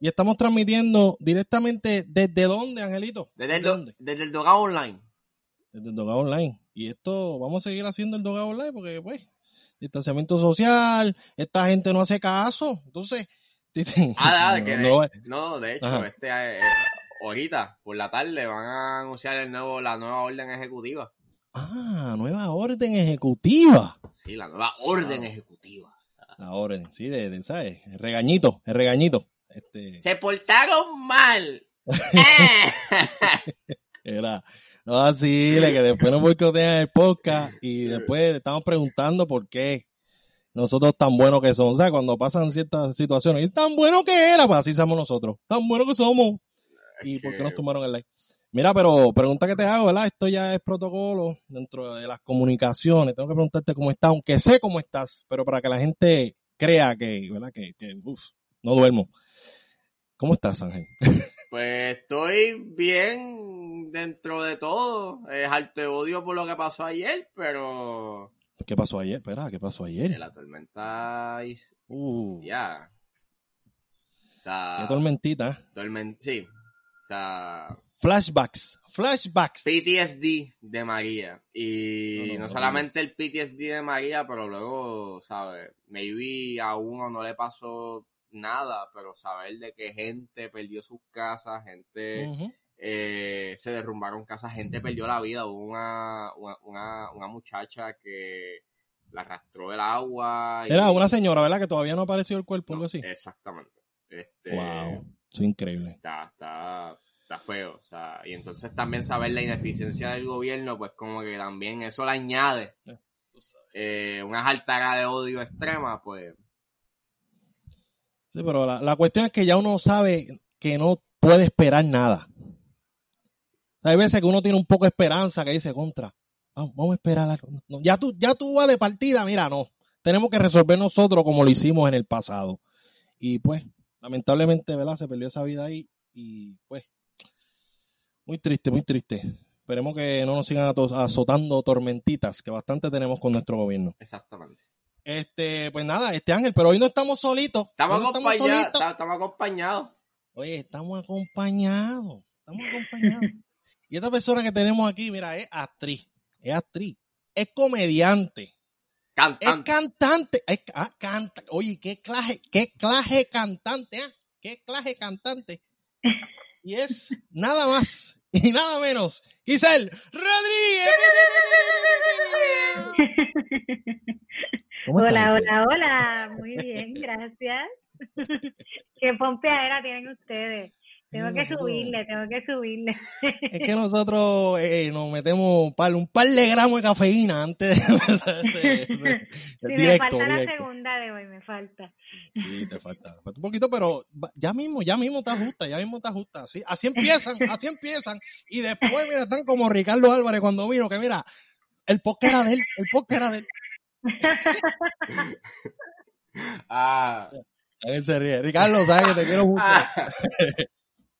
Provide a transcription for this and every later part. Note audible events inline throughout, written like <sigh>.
Y estamos transmitiendo directamente desde dónde, Angelito? Desde el, ¿Desde do- dónde? desde el Dogado Online. Desde el Dogado Online. Y esto, vamos a seguir haciendo el Dogado Online porque, pues, distanciamiento social, esta gente no hace caso. Entonces, <laughs> Ah, ah, que no, de, no, de hecho, Ajá. este, eh, eh, ahorita, por la tarde, van a anunciar el nuevo, la nueva orden ejecutiva. Ah, nueva orden ejecutiva. Sí, la nueva orden ejecutiva. La orden, sí, de, de, ¿sabes? El regañito, el regañito. Este, Se portaron mal. <laughs> Eh. era, no así, que después nos boicotean el podcast y después estamos preguntando por qué nosotros tan buenos que somos. O sea, cuando pasan ciertas situaciones, y tan bueno que era, pues así somos nosotros. Tan buenos que somos. ¿Y por qué nos tomaron el like? Mira, pero pregunta que te hago, ¿verdad? Esto ya es protocolo dentro de las comunicaciones. Tengo que preguntarte cómo estás, aunque sé cómo estás, pero para que la gente crea que, ¿verdad? Que, que uf, no duermo. ¿Cómo estás, Ángel? <laughs> Pues estoy bien dentro de todo. Es de odio por lo que pasó ayer, pero ¿Qué pasó ayer? Espera, ¿qué pasó ayer? la tormenta Uh, ya. O sea, qué tormentita. tormen- sí. O sea, Flashbacks, flashbacks. PTSD de María. Y No, no, no, no, solamente el PTSD de María, pero luego, ¿sabes? Maybe a uno no le pasó nada, pero saber de que gente perdió sus casas, gente eh, se derrumbaron casas, gente perdió la vida. Hubo una, una, una, muchacha que la arrastró el agua. y- Era una señora, ¿verdad? Que todavía no apareció el cuerpo, algo así. Exactamente. Este, Wow, eso es increíble. está, está, está feo. O sea, y entonces también saber la ineficiencia del gobierno, pues como que también eso le añade eh, una jaltaga de odio extrema, pues Sí, pero la, la cuestión es que ya uno sabe que no puede esperar nada. Hay veces que uno tiene un poco de esperanza que dice contra. Vamos, a esperar. algo". No, ya tú, ya tú vas de partida, mira, no. Tenemos que resolver nosotros como lo hicimos en el pasado. Y pues, lamentablemente, ¿verdad? Se perdió esa vida ahí. Y pues, muy triste, muy triste. Esperemos que no nos sigan azotando tormentitas, que bastante tenemos con nuestro gobierno. exactamente. Este, pues nada, este Ángel, pero hoy no estamos solitos. Estamos no acompañados, solitos. está- estamos acompañados. Oye, estamos acompañados. Estamos acompañados. y esta persona que tenemos aquí, mira, es actriz. Es actriz. Es comediante. Es Cantante. cantante. Es, ah, canta. Oye, qué clase, qué clase cantante, ¿ah? Qué clase cantante. Y es nada más y nada menos. Giselle Rodríguez. <laughs> ¿Cómo Hola, estás, hola, hola. Muy bien, gracias. <laughs> Qué pompeadera tienen ustedes. Tengo que subirle, tengo que subirle. Es que <laughs> nosotros eh, nos metemos un par, un par de gramos de cafeína antes de empezar este- este- Sí, me directo, falta la directo. segunda de hoy, me falta. Sí, te falta, te falta un poquito, pero ya mismo, ya mismo te ajusta, ya mismo te ajusta. Así, así empiezan, así empiezan. Y después, mira, están como Ricardo Álvarez cuando vino, que mira, el podcast era de él, el podcast era de él. Ah, A ver, se ríe. Ricardo, sabes que te quiero mucho. ah,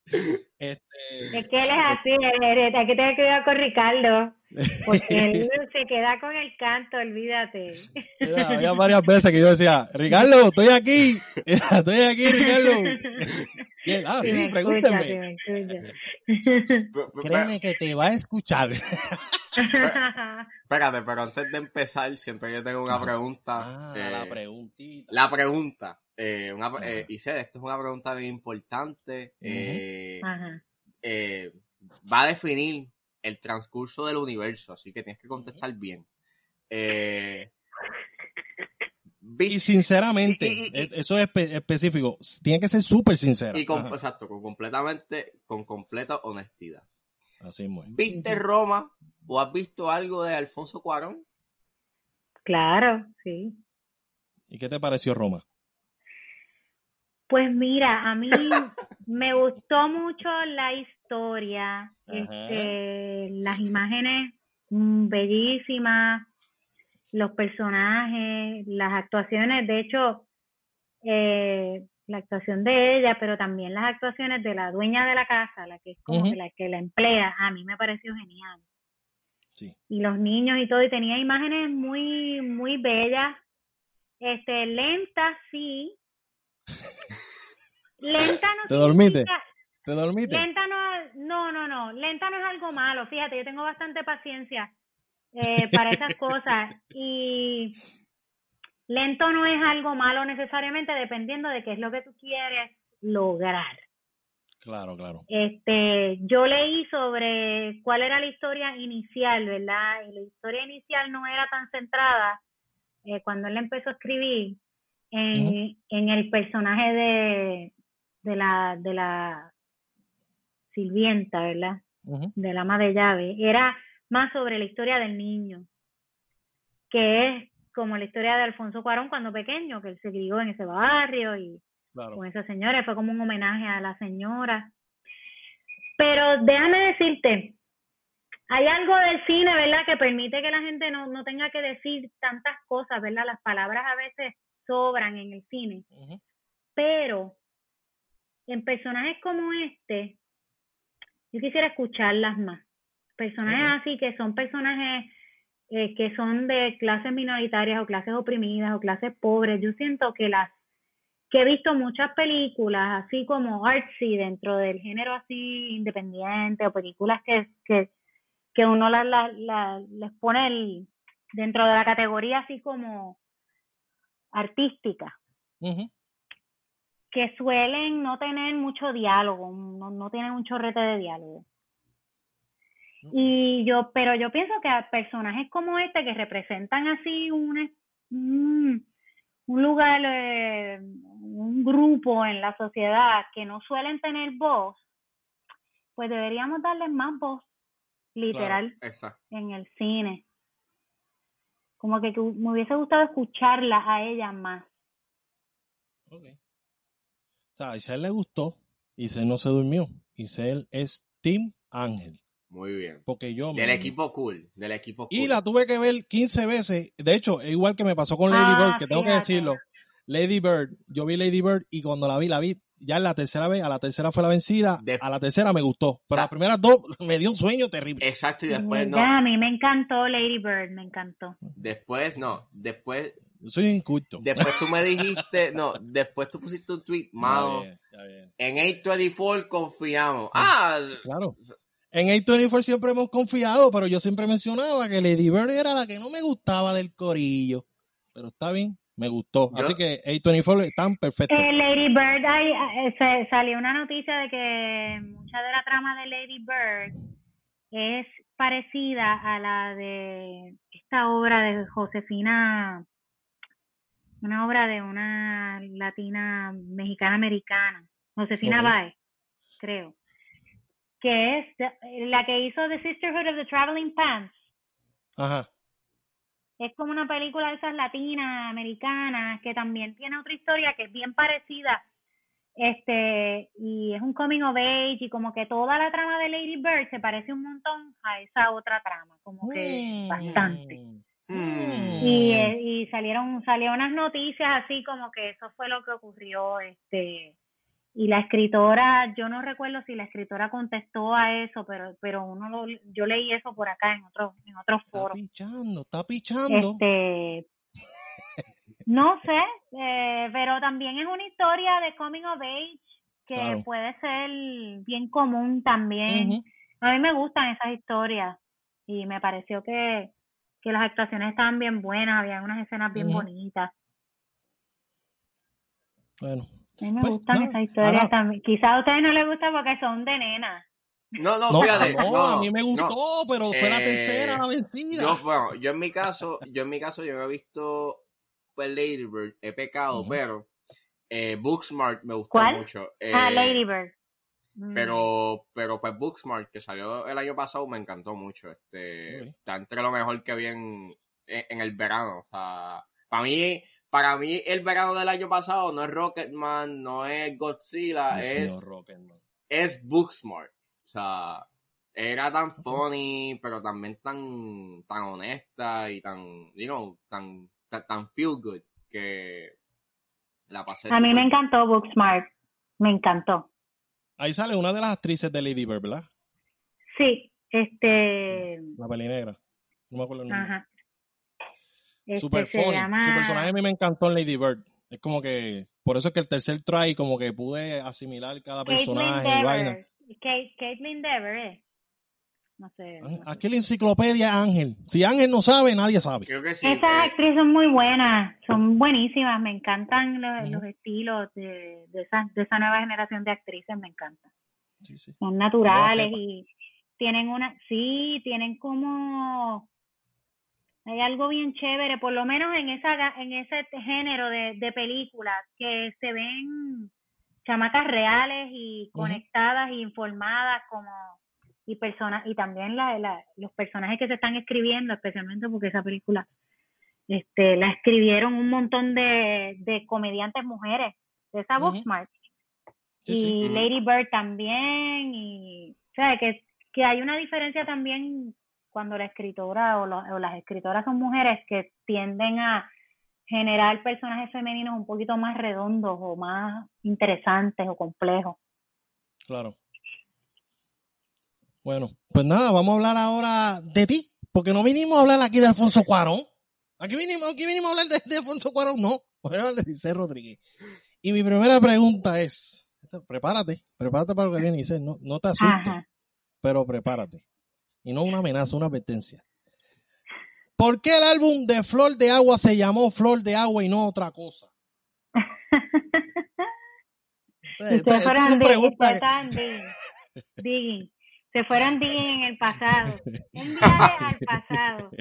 <laughs> Este, Es que él es así, hay que tener cuidado con Ricardo, porque él <laughs> se queda con el canto, olvídate. mira, había varias veces que yo decía, Ricardo, estoy aquí, estoy aquí, Ricardo. Y él, ah, Sí, sí, me escucha, pregúntenme. sí, me escucha. pero- pero- Créeme que te va a escuchar. Espérate, pero antes de empezar, siempre yo tengo una pregunta. Ah, eh, la preguntita. La pregunta. Eh, una, eh, Isel, esto es una pregunta bien importante. eh, Ajá. Eh, va a definir el transcurso del universo, así que tienes que contestar bien. Eh, Y ¿viste- sinceramente, Y- y- y- e- eso es espe- específico. Tiene que ser súper sincero. y con, exacto, con completamente, con completa honestidad. Así es. ¿Viste Roma o has visto algo de Alfonso Cuarón? Claro, sí. ¿Y qué te pareció Roma? Pues mira, a mí <laughs> me gustó mucho la historia, este, las imágenes mm, bellísimas, los personajes, las actuaciones, de hecho, eh, la actuación de ella, pero también las actuaciones de la dueña de la casa, la que es como que la que la emplea, a mí me pareció genial. Sí. Y los niños y todo, y tenía imágenes muy, muy bellas, Este, lenta sí. Lenta no <laughs> ¿Te dormiste? ¿Te dormiste? Lenta no, no, no, no, lenta no es algo malo, fíjate, yo tengo bastante paciencia eh, <laughs> para esas cosas y lento no es algo malo necesariamente dependiendo de qué es lo que tú quieres lograr. Claro, claro. Este, yo leí sobre cuál era la historia inicial, ¿verdad? Y la historia inicial no era tan centrada eh, cuando él empezó a escribir en, en el personaje de, de la de la sirvienta, ¿verdad? Ujú. Del ama de llave. Era más sobre la historia del niño, que es como la historia de Alfonso Cuarón cuando pequeño, que él se crió en ese barrio y Claro. con esa señora, fue como un homenaje a la señora. Pero déjame decirte, hay algo del cine, ¿verdad?, que permite que la gente no, no tenga que decir tantas cosas, ¿verdad? Las palabras a veces sobran en el cine, pero en personajes como este, yo quisiera escucharlas más. Personajes así que son personajes eh, que son de clases minoritarias o clases oprimidas o clases pobres. Yo siento que las que he visto muchas películas así como artsy dentro del género así independiente o películas que que, que uno la, la, la- les pone el- dentro de la categoría así como artística Ujú. que suelen no tener mucho diálogo, no, no tienen un chorrete de diálogo. Y yo, pero yo pienso que a personajes como este que representan así un, es- un, un lugar, eh, un grupo en la sociedad que no suelen tener voz, pues deberíamos darles más voz, literal, en el cine. Como que, que me hubiese gustado escucharla a ella más. Ok. O sea, a Isel le gustó, Isel no se durmió. Isel es Team Ángel. Muy bien. Porque yo me Del equipo cool. Del equipo cool. Y la tuve que ver 15 veces. De hecho, es igual que me pasó con Lady Ah, Bird, que tengo que decirlo. Lady Bird, yo vi Lady Bird y cuando la vi, la vi ya en la tercera vez, a la tercera fue la vencida, De- a la tercera me gustó. Pero sea- las primeras dos me dio un sueño terrible. Exacto, y después no. Ya, a mí me encantó Lady Bird, me encantó. Después no. Después, Yo soy inculto. después tú me <laughs> dijiste, no, después tú pusiste un tweet, mano. En 824 confiamos. Ah, Claro. En A24 siempre hemos confiado, pero yo siempre mencionaba que Lady Bird era la que no me gustaba del corillo. Pero está bien, me gustó. Yo- Así que A24 están perfectos. Eh, Lady Bird, hay, eh, se, salió una noticia de que mucha de la trama de Lady Bird es parecida a la de esta obra de Josefina, una obra de una latina mexicana americana, Josefina Ok. Baez, creo, que es la que hizo The Sisterhood of the Traveling Pants. Ajá. Es como una película de esas latinas, americanas, que también tiene otra historia que es bien parecida, este, y es un coming of age, y como que toda la trama de Lady Bird se parece un montón a esa otra trama, como que Mm. bastante. Hmm. Y, eh, y salieron, salieron unas noticias así como que eso fue lo que ocurrió, este, y la escritora, yo no recuerdo si la escritora contestó a eso, pero, pero uno lo, yo leí eso por acá en otro, en otro Está foro. pichando, está pichando. Este, no sé, eh, pero también es una historia de coming of age que Claro. puede ser bien común también. A mí me gustan esas historias y me pareció que, que las actuaciones estaban bien buenas, había unas escenas bien bonitas. Bueno, A mí me Pues, gustan no, esas historias ahora- también. Quizás a ustedes no les gusta porque son de nena. No, no, no, fíjate. no, no, a mí me no. gustó, pero fue la Eh, tercera la vencida. Yo, bueno, yo en mi caso, yo en mi caso, yo no he visto pues Lady Bird, he pecado, pero eh, Booksmart me gustó ¿Cuál? mucho. ah, Eh, Lady Bird. Mm. Pero, pero pues Booksmart, que salió el año pasado, me encantó mucho. Este, está entre lo mejor que vi en, en, en el verano. O sea, para mí, para mí el verano del año pasado no es Rocketman, no es Godzilla, es, Booksmart. O sea, era tan funny, pero también tan, tan honesta y tan, you know, tan, tan, tan feel good que la pasé. A mí me encantó Booksmart. Me encantó. Ahí sale una de las actrices de Lady Bird, ¿verdad? Sí, este, La peli negra. No me acuerdo el nombre. ajá. Este, Super se funny. llama- Su personaje a mí me encantó en Lady Bird. Es como que, por eso es que el tercer try, como que pude asimilar cada Caitlin personaje y vaina. Kate- Caitlin Dever, ¿eh? No sé. no sé. Aquí la enciclopedia Ángel. Si Ángel no sabe, nadie sabe. Creo que sí. Esas eh, actrices son muy buenas, son buenísimas, me encantan los, los estilos de, de, esa, de esa nueva generación de actrices, me encantan. Sí, sí. Son naturales y tienen una, sí, tienen como, hay algo bien chévere, por lo menos en esa en ese género de, de películas que se ven chamacas reales y conectadas y informadas como y personas y también la, la- los personajes que se están escribiendo especialmente porque esa película este la escribieron un montón de, de comediantes mujeres de esa. Booksmart Sí, sí. y. Lady Bird también y o sea que que hay una diferencia también cuando la escritora o, lo- o las escritoras son mujeres que tienden a generar personajes femeninos un poquito más redondos o más interesantes o complejos. Claro. Bueno, pues nada, vamos a hablar ahora de ti, porque no vinimos a hablar aquí de Alfonso Cuarón. Aquí vinimos, aquí vinimos a hablar de, de Alfonso Cuarón, no, vamos a hablar de Giselle Rodríguez. Y mi primera pregunta es, prepárate, prepárate para lo que viene, Giselle, no, no te asustes, Ajá. pero prepárate. Y no una amenaza, una advertencia. ¿Por qué el álbum de Flor de Agua se llamó Flor de Agua y no otra cosa? <laughs> Ustedes ustedes que- digging. Se fueron digging en el pasado. Un viaje al <laughs> pasado.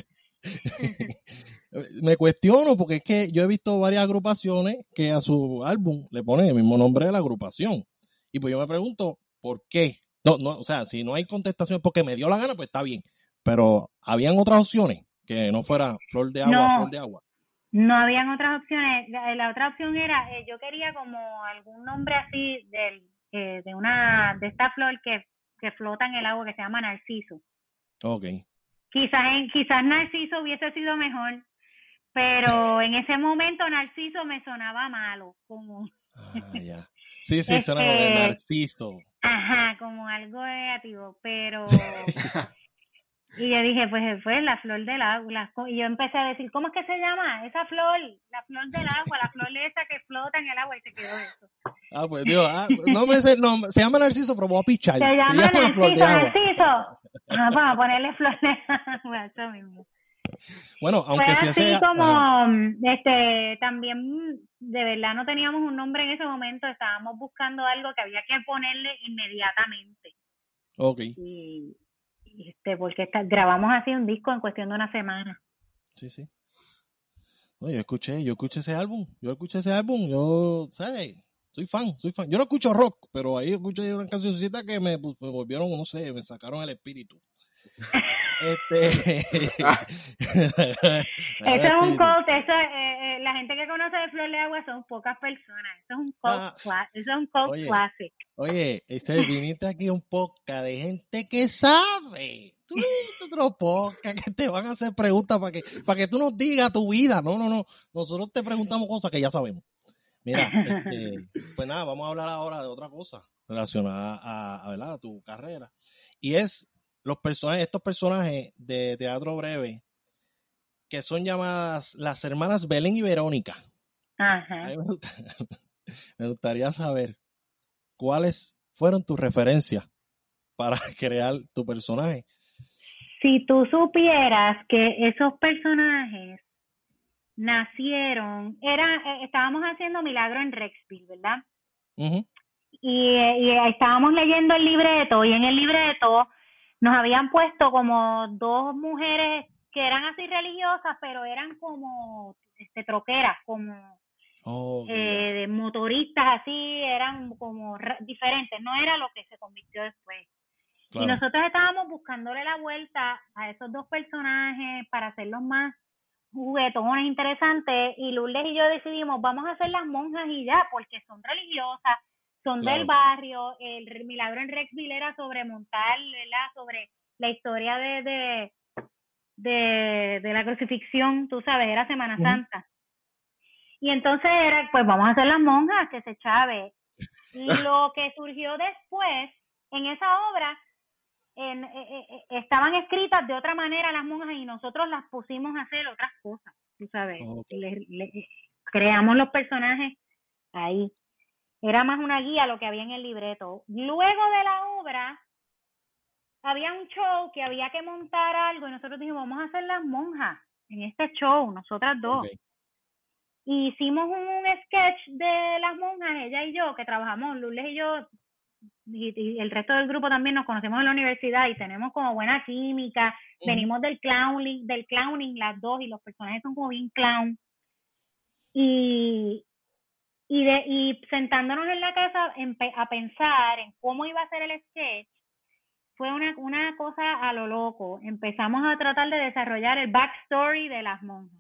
<laughs> me cuestiono porque es que yo he visto varias agrupaciones que a su álbum le ponen el mismo nombre de la agrupación. Y pues yo me pregunto, ¿por qué? No, no, o sea, si no hay contestación porque me dio la gana, pues está bien. Pero habían otras opciones que no fuera flor de agua, No. flor de agua. No habían otras opciones. La, la otra opción era, eh, yo quería como algún nombre así del, eh, de una de esta flor que, que flota en el agua que se llama narciso. Ok. Quizás en, quizás narciso hubiese sido mejor, pero <laughs> en ese momento narciso me sonaba malo, como Ah, ya. Sí, sí, de Este- narciso. Ajá, como algo negativo, pero... Y yo dije, pues fue la flor del agua. la y yo empecé a decir, ¿cómo es que se llama? Esa flor, la flor del agua, la flor esa que flota en el agua y se quedó eso. Ah, pues Dios, ah, no me sé el nombre. Se llama narciso, pero voy a pichar. Se llama flor de Narciso. Narciso. Ah, vamos a ponerle flor de agua, eso mismo. Bueno, Fue aunque sí así sea... como, este, también, de verdad no teníamos un nombre en ese momento, estábamos buscando algo que había que ponerle inmediatamente. Ok. y y, este porque está- grabamos así un disco en cuestión de una semana Sí, sí. No, yo escuché, yo escuché ese álbum, yo escuché ese álbum, yo, ¿sabes? Soy fan, soy fan. Yo no escucho rock, pero ahí escuché una cancioncita que me, pues, me volvieron, no sé, me sacaron el espíritu. <laughs> Este. <laughs> eso es un cult eso eh, eh, la gente que conoce de Flor de Agua son pocas personas eso es un cult Ah, eso es un cult oye. classic Oye, este, viniste aquí a un podcast de gente que sabe. Tú a otro podcast que te van a hacer preguntas para que, para que tú nos digas tu vida. No, no, no. Nosotros te preguntamos cosas que ya sabemos. Mira, este, <laughs> pues nada, vamos a hablar ahora de otra cosa relacionada a, a, ¿verdad? a tu carrera. Y es los personajes, estos personajes de teatro breve que son llamadas las hermanas Belén y Verónica. Ajá. me, gusta- <laughs> me gustaría saber cuáles fueron tus referencias para <laughs> crear tu personaje. si tú supieras que esos personajes nacieron era eh, estábamos haciendo Milagro en Rexville verdad y, eh, y estábamos leyendo el libreto y en el libreto nos habían puesto como dos mujeres que eran así religiosas pero eran como este troqueras como Oh, eh, de motoristas así eran como diferentes. No era lo que se convirtió después. Claro. y nosotros estábamos buscándole la vuelta a esos dos personajes para hacerlos más juguetones, interesantes, y Lourdes y yo decidimos, vamos a hacer las monjas y ya, porque son religiosas, son Claro. del barrio, el milagro en Rexville era sobre montar, ¿verdad? sobre la historia de, de, de, de la crucifixión, tú sabes, era Semana. Santa. Y entonces era, pues vamos a hacer las monjas, que se chave. Y <laughs> lo que surgió después, en esa obra, en- eh, eh, eh, estaban escritas de otra manera las monjas y nosotros las pusimos a hacer otras cosas. tú sabes, creamos los personajes ahí. Era más una guía lo que había en el libreto. Luego de la obra, había un show que había que montar algo y nosotros dijimos, vamos a hacer las monjas en este show, nosotras dos. Y hicimos un sketch de las monjas, ella y yo, que trabajamos, Lourdes y yo, y, el resto del grupo también nos conocemos en la universidad y tenemos como buena química, venimos del clowning, del clowning las dos y los personajes son como bien clown. Y, y, de, y sentándonos en la casa a pensar en cómo iba a ser el sketch, fue una, una cosa a lo loco. Empezamos a tratar de desarrollar el backstory de las monjas.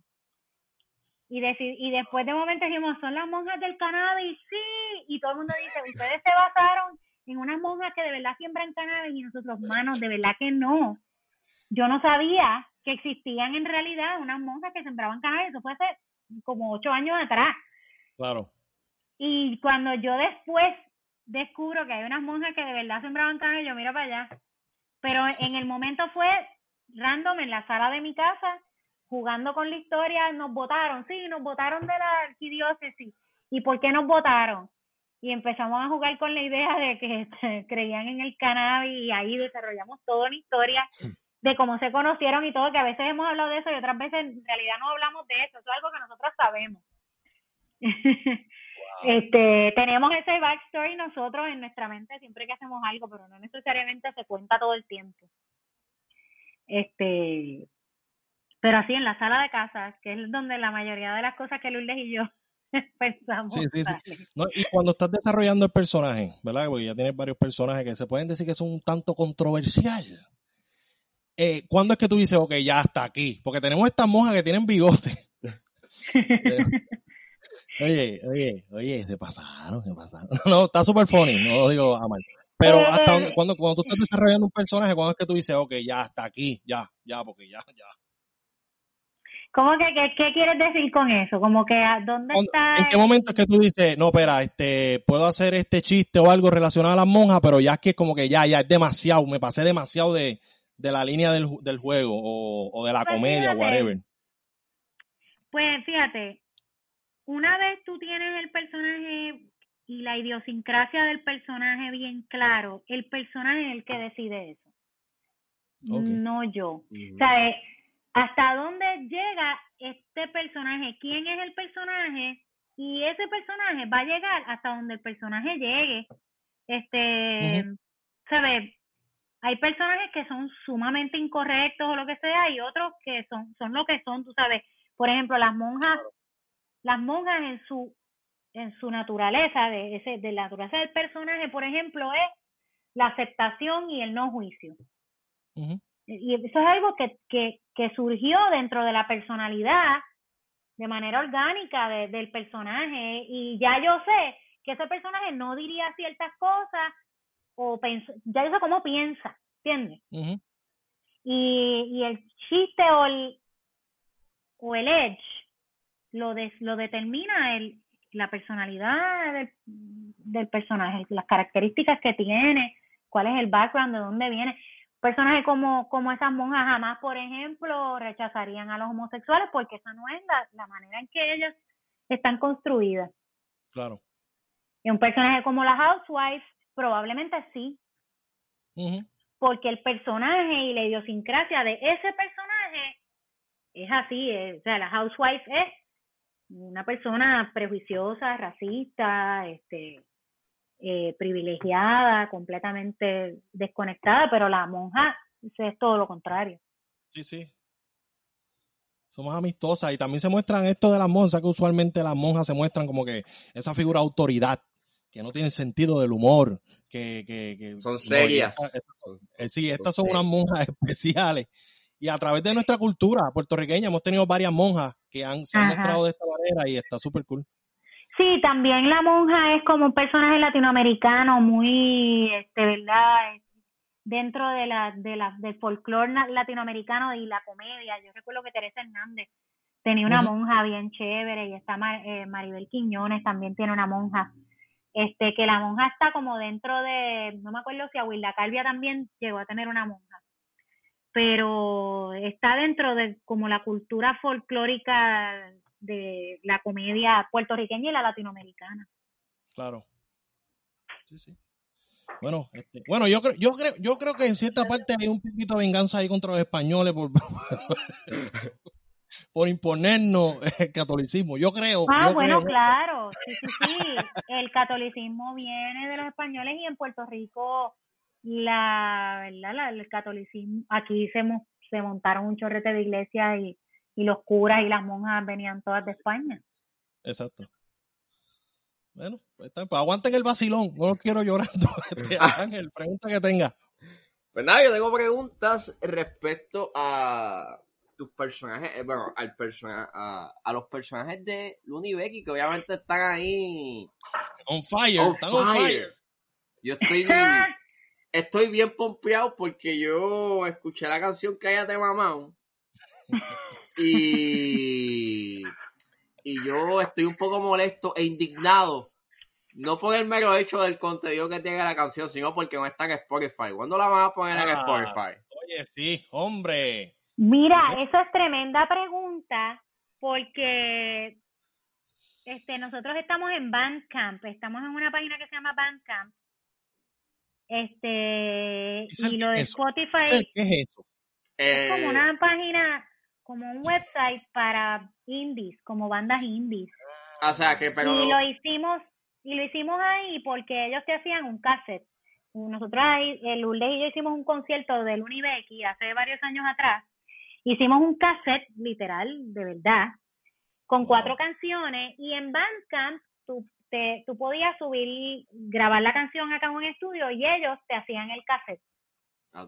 Y, decir, y después de un momento dijimos, son las monjas del cannabis, sí. Y todo el mundo dice, <laughs> ustedes se basaron en unas monjas que de verdad siembran cannabis y nosotros, manos, de verdad que no. Yo no sabía que existían en realidad unas monjas que sembraban cannabis. Eso fue hace como ocho años atrás. Claro. Y cuando yo después descubro que hay unas monjas que de verdad sembraban cannabis, yo miro para allá. Pero en el momento fue random en la sala de mi casa, jugando con la historia, nos votaron, sí, nos votaron de la arquidiócesis. ¿Y por qué nos votaron? Y empezamos a jugar con la idea de que <laughs> creían en el cannabis y ahí desarrollamos toda una historia de cómo se conocieron y todo, que a veces hemos hablado de eso y otras veces en realidad no hablamos de eso, eso es algo que nosotros sabemos. <laughs> Este, tenemos ese backstory nosotros en nuestra mente siempre que hacemos algo, pero no necesariamente se cuenta todo el tiempo. Este, pero así en la sala de casa, que es donde la mayoría de las cosas que Lourdes y yo <laughs> pensamos. Sí, sí, sí. y cuando estás desarrollando el personaje, ¿verdad? Porque ya tienes varios personajes que se pueden decir que son un tanto controversial. Eh, ¿Cuándo es que tú dices, ok, ya hasta aquí? Porque tenemos estas monjas que tienen bigote. <laughs> Oye, oye, oye, se pasaron, se pasaron. <laughs> No, está súper funny, no lo digo a mal. Pero hasta cuando, cuando tú estás desarrollando un personaje, cuando es que tú dices, ok, ya, hasta aquí, ya, ya, porque ya, ya. ¿Cómo que qué, qué quieres decir con eso? Como que dónde está ¿En qué momento es que tú dices, no, espera, este, puedo hacer este chiste o algo relacionado a las monjas, pero ya es que como que ya, ya es demasiado, me pasé demasiado de, de la línea del, del juego o, o de la pues comedia, whatever. Pues fíjate, una vez tú tienes el personaje y la idiosincrasia del personaje bien claro, el personaje es el que decide eso. No yo. O sea, eh, hasta dónde llega este personaje, quién es el personaje y ese personaje va a llegar hasta donde el personaje llegue. Este, ¿sabes? Hay personajes que son sumamente incorrectos o lo que sea y otros que son son lo que son, tú sabes. Por ejemplo, las monjas las monjas en su en su naturaleza, de, ese, de la naturaleza del personaje, por ejemplo, es la aceptación y el no juicio. Y eso es algo que, que, que, surgió dentro de la personalidad de manera orgánica del personaje. Y ya yo sé que ese personaje no diría ciertas cosas o ya yo sé cómo piensa, ¿entiendes? y, y el chiste o el, o el edge lo, lo determina el, la personalidad del, del personaje, las características que tiene, cuál es el background, de dónde viene. Personajes como, como esas monjas jamás, por ejemplo, rechazarían a los homosexuales porque esa no es la, la manera en que ellas están construidas. Claro. Y un personaje como la Housewife, probablemente sí. Porque el personaje y la idiosincrasia de ese personaje es así. o sea, la Housewife es una persona prejuiciosa, racista, este, eh, privilegiada, completamente desconectada, pero la monja es todo lo contrario. Sí, sí. Somos amistosas y también se muestran esto de las monjas, que usualmente las monjas se muestran como que esa figura de autoridad, que no tiene sentido del humor, que... que, son serias. Eh, sí, estas son unas monjas <laughs> especiales y a través de nuestra cultura puertorriqueña hemos tenido varias monjas que han, se han mostrado de esta manera y está súper cool. Sí, también la monja es como un personaje latinoamericano muy, este, ¿verdad? Dentro de la, de la, del folclore latinoamericano y la comedia. Yo recuerdo que Teresa Hernández tenía una monja bien chévere y está eh, Maribel Quiñones también tiene una monja. Este, que la monja está como dentro de, no me acuerdo si Aguilda Calvia también llegó a tener una monja pero está dentro de como la cultura folclórica de la comedia puertorriqueña y la latinoamericana. Claro. Sí, sí. Bueno, este, bueno, yo creo, yo creo, yo creo que en cierta parte hay un poquito de venganza ahí contra los españoles por, <laughs> por imponernos el catolicismo. Yo creo. Ah, bueno, claro. Sí, sí, sí. El catolicismo viene de los españoles y en Puerto Rico la, ¿verdad? el catolicismo, aquí se, se montaron un chorrete de iglesias y, y los curas y las monjas venían todas de España. Exacto. Bueno, pues, pues aguanten el vacilón, no los quiero llorando. <laughs> Este, <laughs> Ángel, pregunta que tenga. Pues nada, yo tengo preguntas respecto a tus personajes, eh, bueno, al personaje, a, a, los personajes de Looney Becky, que obviamente están ahí. On fire, están on fire. Yo estoy, <laughs> estoy bien pompeado porque yo escuché la canción Cállate Mamá. Y, y yo estoy un poco molesto e indignado. No por el mero hecho del contenido que tiene la canción, sino porque no está en Spotify. ¿Cuándo la van a poner en ah, Spotify? Oye, sí, hombre. Mira, eso es tremenda pregunta porque este nosotros estamos en Bandcamp, estamos en una página que se llama Bandcamp. Este, y lo de Spotify ¿Qué es eso? Es como eh, una página como un website para indies, como bandas indies. O sea, que pero... Y lo hicimos, y lo hicimos ahí porque ellos te hacían un cassette. Nosotros ahí, el Lourdes y yo hicimos un concierto del Unibecky hace varios años atrás. Hicimos un cassette, literal, de verdad, con cuatro canciones y en Bandcamp tú, te, tú podías subir, grabar la canción acá en un estudio y ellos te hacían el cassette. Ah,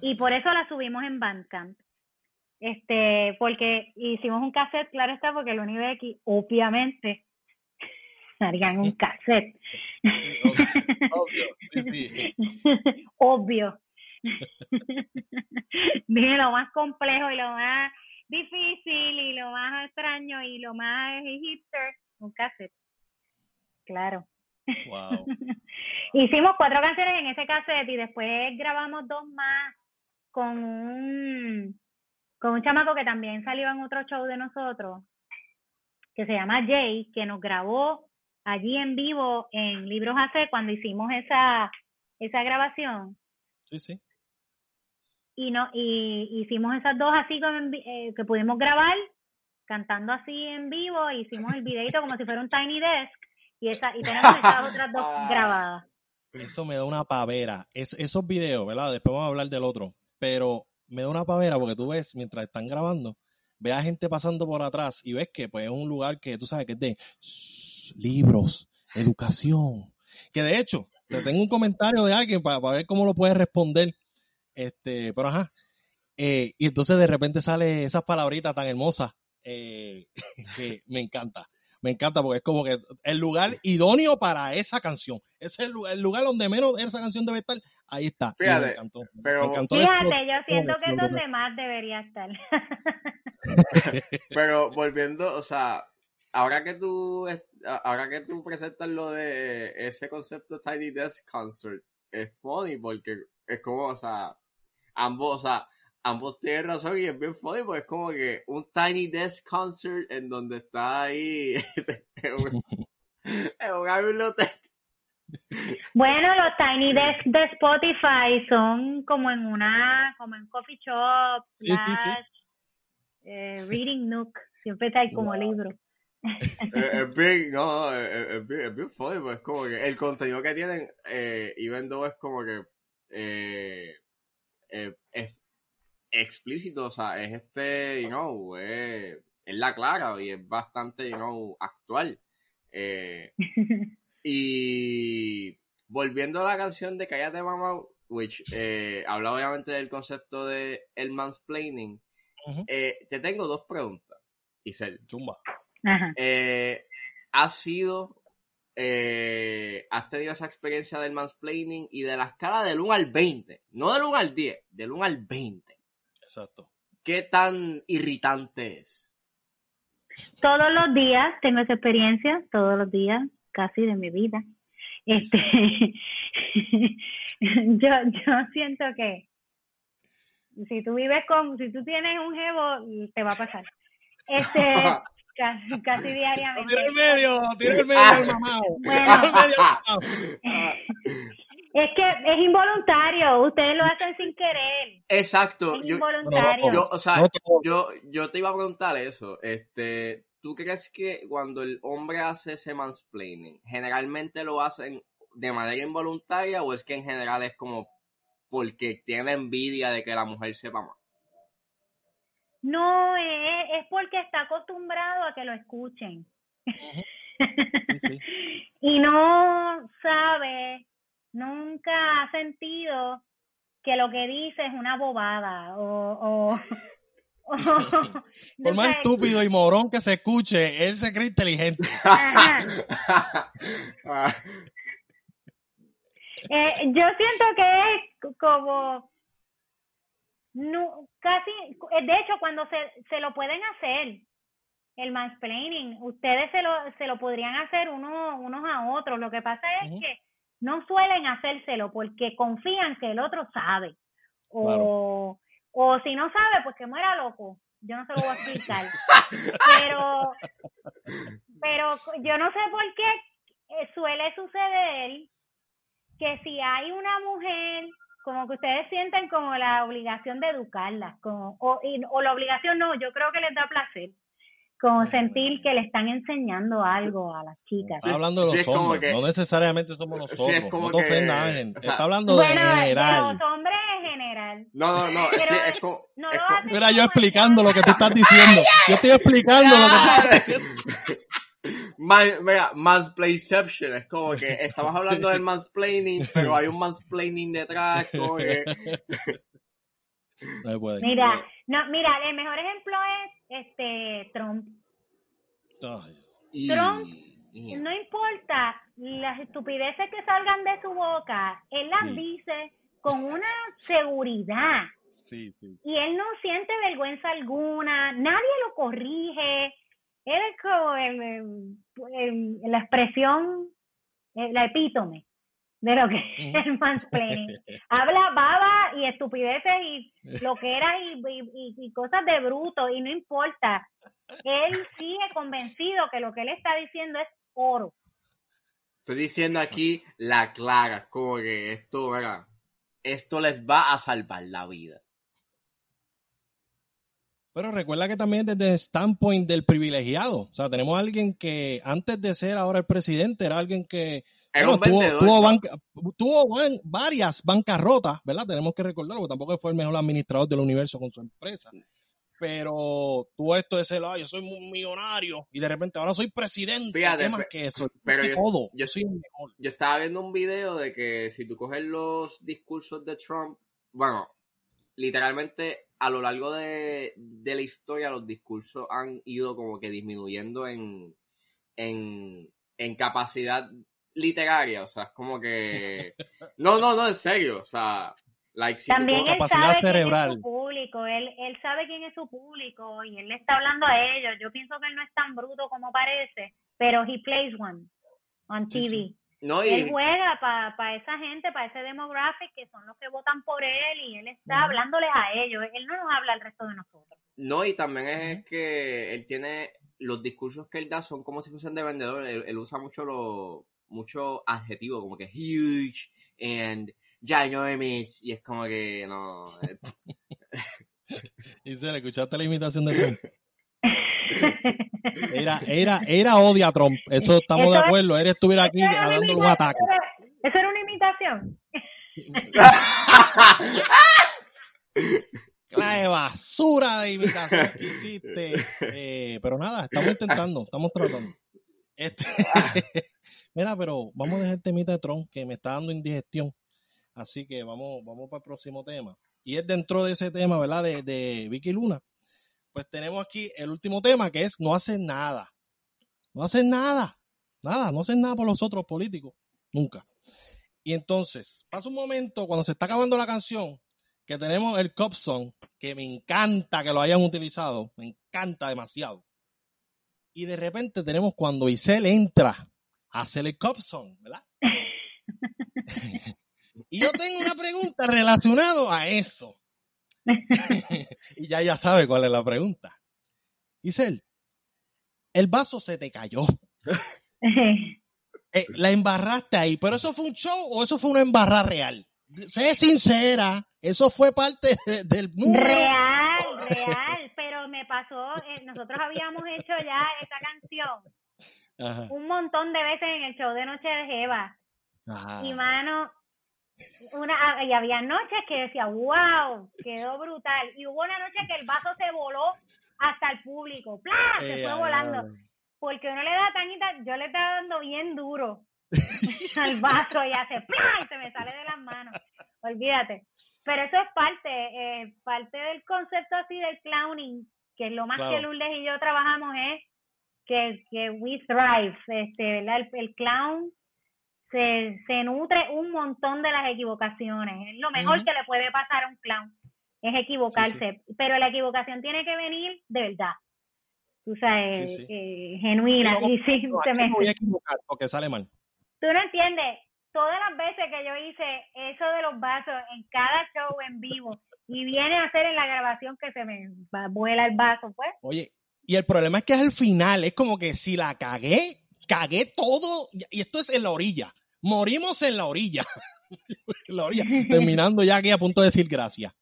y por eso la subimos en Bandcamp este, porque hicimos un cassette, claro está, porque el Unibecky, obviamente, <laughs> harían un cassette. obvio, sí, sí. <laughs> obvio. <laughs> Dije lo más complejo y lo más difícil y lo más extraño y lo más hipster, un cassette. Claro. Wow. <laughs> Hicimos cuatro canciones en ese cassette y después grabamos dos más con un con un chamaco que también salió en otro show de nosotros, que se llama Jay, que nos grabó allí en vivo en Libros AC cuando hicimos esa, esa grabación. Sí, sí. Y, no, y hicimos esas dos así eh, que pudimos grabar, cantando así en vivo, hicimos el videito como si fuera un Tiny Desk y, esa, y tenemos <laughs> esas otras dos grabadas. Eso me da una pavera. Es, esos videos, ¿verdad? Después vamos a hablar del otro. Pero me da una pavera porque tú ves, mientras están grabando, ves a gente pasando por atrás y ves que pues, es un lugar que tú sabes que es de libros, educación. Que de hecho, te tengo un comentario de alguien para, ver cómo lo puedes responder. Este, pero ajá. Eh, y entonces de repente sale esas palabritas tan hermosas eh, <laughs> que me encanta me encanta porque es como que el lugar idóneo para esa canción. Ese es el lugar, el lugar donde menos esa canción debe estar. Ahí está. Fíjate, me encantó, pero, fíjate, yo siento que es donde más debería estar. <laughs> pero volviendo, o sea, ahora que tú ahora que tú presentas lo de ese concepto Tiny Desk Concert, es funny porque es como, o sea, ambos, o sea, ambos tienen razón y es bien funny porque es como que un Tiny Desk Concert en donde está ahí en, una biblioteca. Bueno, los Tiny Desk de Spotify son como en una, como en coffee shop, eh, reading nook, siempre está ahí como libro. es, bien, no, es, bien, es bien funny, pues es como que el contenido que tienen, eh, even though es como que eh, eh, es explícito, o sea, es este, you know, es, la clara y es bastante, you know, actual. Eh, y volviendo a la canción de Cállate Mamá, which eh, habla obviamente del concepto de el mansplaining, eh, te tengo dos preguntas, Isel. Chumba. Eh, ¿Has sido, has tenido esa experiencia del mansplaining y de la escala del 1 al 20, no del 1 al 10, del 1 al 20? Exacto. ¿Qué tan irritante es? Todos los días tengo esa experiencia, todos los días, casi de mi vida. Este, <laughs> yo, yo siento que Si tú vives con, si tú tienes un jevo, te va a pasar. Este, <laughs> casi, casi diariamente. Tira el medio, tira el medio del mamado. Bueno. <laughs> Es que es involuntario, ustedes lo hacen sin querer. Exacto. Es Yo, involuntario. yo, o sea, yo, yo te iba a preguntar eso. Este, ¿tú crees que cuando el hombre hace ese mansplaining, generalmente lo hacen de manera involuntaria o es que en general es como porque tiene envidia de que la mujer sepa más? No, es, es porque está acostumbrado a que lo escuchen. <laughs> Sí, sí. y no sabe, nunca ha sentido que lo que dice es una bobada o... o, <laughs> o- <laughs> Por más estúpido y morón que se escuche, él se cree inteligente. Ajá. <laughs> Eh, yo siento que es como no, casi, de hecho cuando se, se lo pueden hacer el mansplaining, ustedes se lo, se lo podrían hacer uno, unos a otros. Lo que pasa es que no suelen hacérselo porque confían que el otro sabe. O, o si no sabe, pues que muera loco. Yo no se lo voy a explicar. <laughs> pero, pero yo no sé por qué eh, suele suceder que si hay una mujer, como que ustedes sienten como la obligación de educarla, como, o, y- o la obligación no, yo creo que les da placer, como sentir que le están enseñando algo a las chicas. Está hablando de Sí, los hombres, que- no necesariamente somos Sí, nosotros. es como no te que- ofendas, Ángel. o sea- Está hablando Bueno, de de general. los hombres en general. No, no, no, Pero sí, es como... no es como- Mira, yo explicando lo que tú estás diciendo. <laughs> Yo estoy explicando lo que tú estás <laughs> diciendo. Man, mira, mansplaiception, es como que estamos hablando del <laughs> mansplaining, pero hay un mansplaining detrás, como que... No se puede. Mira, no, mira, el mejor ejemplo es este Trump. Y- Trump, y- No importa las estupideces que salgan de su boca, él las Sí. dice con una seguridad sí, sí. y él no siente vergüenza alguna, nadie lo corrige, él es como el- el- el- la expresión, la epítome de lo que es el mansplaining. <laughs> Habla baba y estupideces y lo que era y, y- y- cosas de bruto y no importa. Él sigue convencido que lo que él está diciendo es oro. Estoy diciendo aquí la clara, como que esto, mira, esto les va a salvar la vida. Pero recuerda que también desde el standpoint del privilegiado. O sea, tenemos a alguien que antes de ser ahora el presidente era alguien que bueno, tuvo, tuvo, banca- tuvo van- varias bancarrotas, ¿verdad? Tenemos que recordarlo, porque tampoco fue el mejor administrador del universo con su empresa. Pero tuvo esto de ser, "Ah, yo soy un millonario y de repente ahora soy presidente. Fíjate, ¿Qué más que eso? pero Yo todo. yo- Yo soy el mejor. Yo estaba viendo un video de que si tú coges los discursos de Trump, bueno, literalmente a lo largo de, de la historia los discursos han ido como que disminuyendo en, en, en capacidad literaria, o sea, es como que... No, no, no, en serio, o sea, like, si También él capacidad sabe quién es cerebral. su público, él, él sabe quién es su público y él le está hablando a ellos. Yo pienso que él no es tan bruto como parece, pero he plays one on TV. sí. No, Él y, juega para esa gente, para ese demographic que son los que votan por él y él está Ujú. hablándoles a ellos. Él no nos habla al resto de nosotros. no, y también es que él tiene, los discursos que él da son como si fuesen de vendedor, él, él usa mucho los mucho adjetivos, como que huge and ginormous, y es como que no, <laughs> Y se le escuchaste la imitación de Trump. <laughs> Era, era, era odia a Trump. Eso estamos Eso de acuerdo. Él estuviera aquí dándole un ataque. eso era- Eso era una imitación. <laughs> Clase de basura de imitación que hiciste. Eh, pero nada, estamos intentando, estamos tratando. Este, mira, pero vamos a dejar el temita de Trump que me está dando indigestión. Así que vamos, vamos para el próximo tema. Y es dentro de ese tema, ¿verdad? De, de Vicky Luna. Pues tenemos aquí el último tema que es no hacen nada. No hacen nada. Nada, no hacen nada por los otros políticos. Nunca. Y entonces, pasa un momento cuando se está acabando la canción que tenemos el Cop Song, que me encanta que lo hayan utilizado, me encanta demasiado. Y de repente tenemos cuando Isel entra Cop Song, ¿verdad? <laughs> y yo tengo una pregunta relacionada a eso. <laughs> y ya ya sabe cuál es la pregunta. Isel, el vaso se te cayó. <laughs> Eh, la embarraste ahí, pero eso fue un show o eso fue una embarra real. Sé sincera, eso fue parte del mundo. Real, real, pero me pasó, eh, nosotros habíamos hecho ya esta canción un montón de veces en el show de Noche de Jeva. Y mano, una, ah, y había noches que decía, wow, quedó brutal. Y hubo una noche que el vaso se voló hasta el público, ¡plá! Se fue volando porque uno le da tan y tan, yo le estaba dando bien duro <laughs> al vaso y hace ¡plá! y se me sale de las manos. Olvídate. Pero eso es parte, eh, parte del concepto así del clowning, que lo más que Lourdes y yo trabajamos es que, que we thrive, este, El, el clown se, se nutre un montón de las equivocaciones. Es lo mejor que le puede pasar a un clown, es equivocarse. Pero la equivocación tiene que venir de verdad tú sabes, Eh, genuina. y <laughs> sí, se me... voy a equivocar porque sale mal. Tú no entiendes, todas las veces que yo hice eso de los vasos en cada show en vivo y viene a hacer en la grabación que se me vuela el vaso, pues. Oye, y el problema es que es al final, es como que si la cagué, cagué todo, y esto es en la orilla. Morimos en la orilla. en <laughs> la orilla. Terminando ya aquí a punto de decir gracias.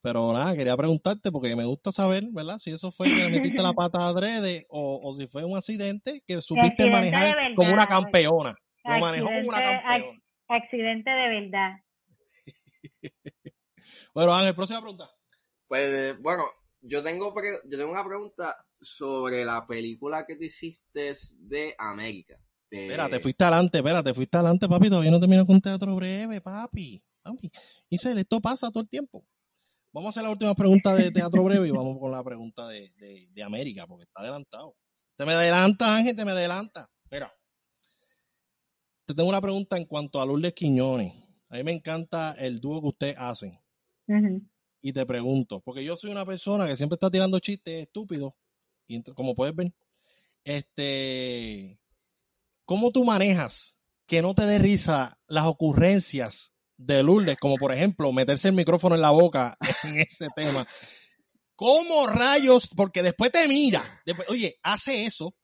Pero nada, quería preguntarte porque me gusta saber, ¿verdad? Si eso fue que le metiste la pata adrede o, o si fue un accidente que supiste manejar como una campeona. Lo manejó como una campeona. Accidente de verdad. <laughs> bueno, Ángel, próxima pregunta. Pues bueno, yo tengo, yo tengo una pregunta sobre la película que te hiciste de América. Espérate, fuiste adelante, espérate, fuiste adelante, papi. Todavía no termino con teatro breve, papi. papi. Y esto pasa todo el tiempo. Vamos a hacer la última pregunta de Teatro Breve y vamos con la pregunta de, América, porque está adelantado. Te me adelanta, Ángel, te me adelanta. Mira, te tengo una pregunta en cuanto a Lourdes Quiñones. A mí me encanta el dúo que ustedes hacen. Y te pregunto, porque yo soy una persona que siempre está tirando chistes estúpidos, y como puedes ver, este, ¿cómo tú manejas que no te dé risa las ocurrencias de Lourdes, como por ejemplo meterse el micrófono en la boca <laughs> en ese tema. ¿Cómo rayos? Porque después te mira, después, oye, hace eso,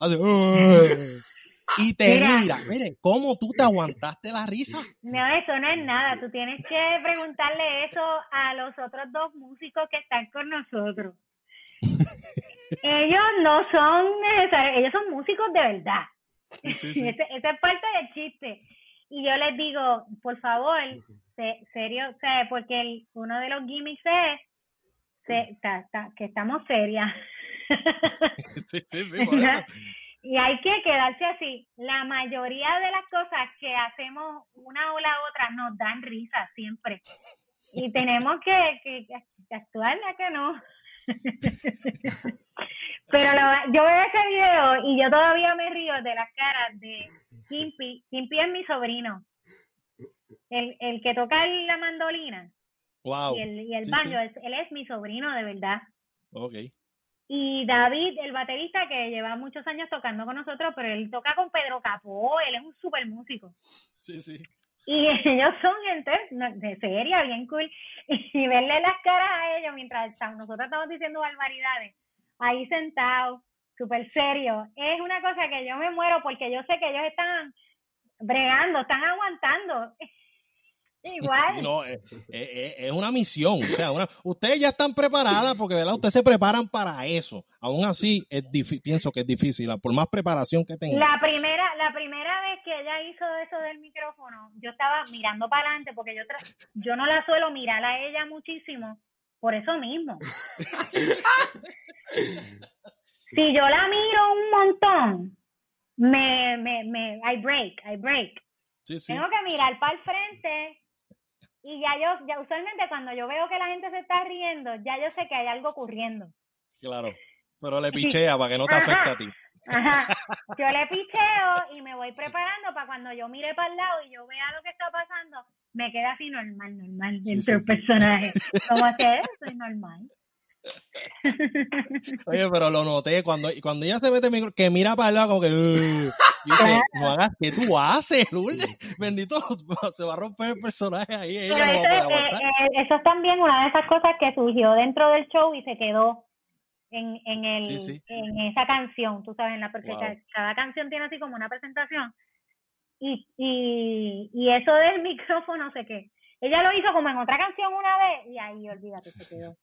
y te mira. Mire, ¿cómo tú te aguantaste la risa? No, eso no es nada. Tú tienes que preguntarle eso a los otros dos músicos que están con nosotros. <laughs> ellos no son necesarios, ellos son músicos de verdad. <laughs> esa es parte del chiste. Y yo les digo, por favor, serio, o sea, porque uno de los gimmicks es que estamos serias. <laughs> sí, sí, sí, Y hay que quedarse así. La mayoría de las cosas que hacemos una o la otra nos dan risa siempre. Y tenemos que, que, que actuar, ya que no. <laughs> Pero yo veo ese video y yo todavía me río de las caras de Kimpi, Kimpi es mi sobrino. El, el que toca la mandolina. Wow. Y el, y el banjo, él es mi sobrino de verdad. Ok. Y David, el baterista que lleva muchos años tocando con nosotros, pero él toca con Pedro Capó, él es un super músico. Sí, sí. Y <laughs> ellos son gente de seria, bien cool. <laughs> Y verle las caras a ellos mientras nosotros estamos diciendo barbaridades, ahí sentados, súper serio. Es una cosa que yo me muero porque yo sé que ellos están bregando, están aguantando. <laughs> Igual. no, es, es, una misión. O sea, una, ustedes ya están preparadas porque, ¿verdad? Ustedes se preparan para eso. Aún así, es pienso que es difícil, por más preparación que tengan. La primera, la primera vez que ella hizo eso del micrófono, yo estaba mirando para adelante porque yo, yo no la suelo mirar a ella muchísimo por eso mismo. <laughs> si yo la miro un montón, me, me, me, I break, I break. Tengo que mirar para el frente y ya yo, ya usualmente cuando yo veo que la gente se está riendo, ya yo sé que hay algo ocurriendo. Claro, pero le <laughs> pichea para que no te afecte a ti. Ajá. <laughs> Yo le picheo y me voy preparando para cuando yo mire para el lado y yo vea lo que está pasando, me queda así normal, normal dentro del personaje. <laughs> Que eso es normal. Oye, pero lo noté cuando, cuando ella se mete el micro, que mira para el lado como que. No hagas, ¿qué tú haces, Lourdes? Bendito, <laughs> se va a romper el personaje ahí. Ella Pero no va a eso, poder eh, eh, eso es también una de esas cosas que surgió dentro del show y se quedó en, en, el, Sí, sí. en esa canción, tú sabes, en la porque Wow. ca- cada canción tiene así como una presentación y, y, y eso del <laughs> micrófono, no sé qué. Ella lo hizo como en otra canción una vez y ahí, olvídate, se quedó.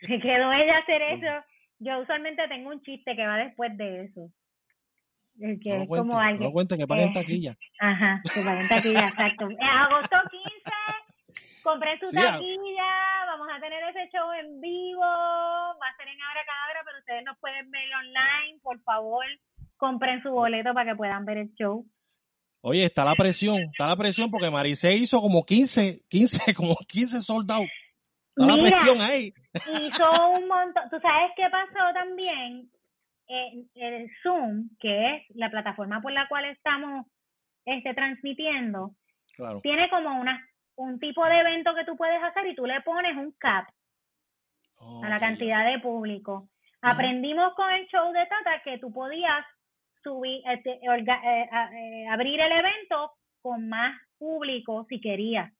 Se quedó ella hacer eso. Yo usualmente tengo un chiste que va después de eso. El que No es como alguien. no lo cuente, que paguen eh, taquilla. <laughs> Ajá, que paguen taquilla, exacto. <laughs> En agosto 15, compren su Sí, taquilla, vamos a tener ese show en vivo, va a ser en Abra Cadabra, pero ustedes nos pueden ver online, por favor, compren su boleto para que puedan ver el show. Oye, está la presión, está la presión porque Maricé hizo como 15, 15, como 15 soldados. Está la Mira. presión ahí. <laughs> Hizo un montón, ¿tú sabes qué pasó también? Eh, el Zoom, que es la plataforma por la cual estamos este, transmitiendo, Claro. tiene como una un tipo de evento que tú puedes hacer y tú le pones un cap a la cantidad de público. Aprendimos con el show de Tata que tú podías subir, este, orga- eh, eh, abrir el evento con más público si querías.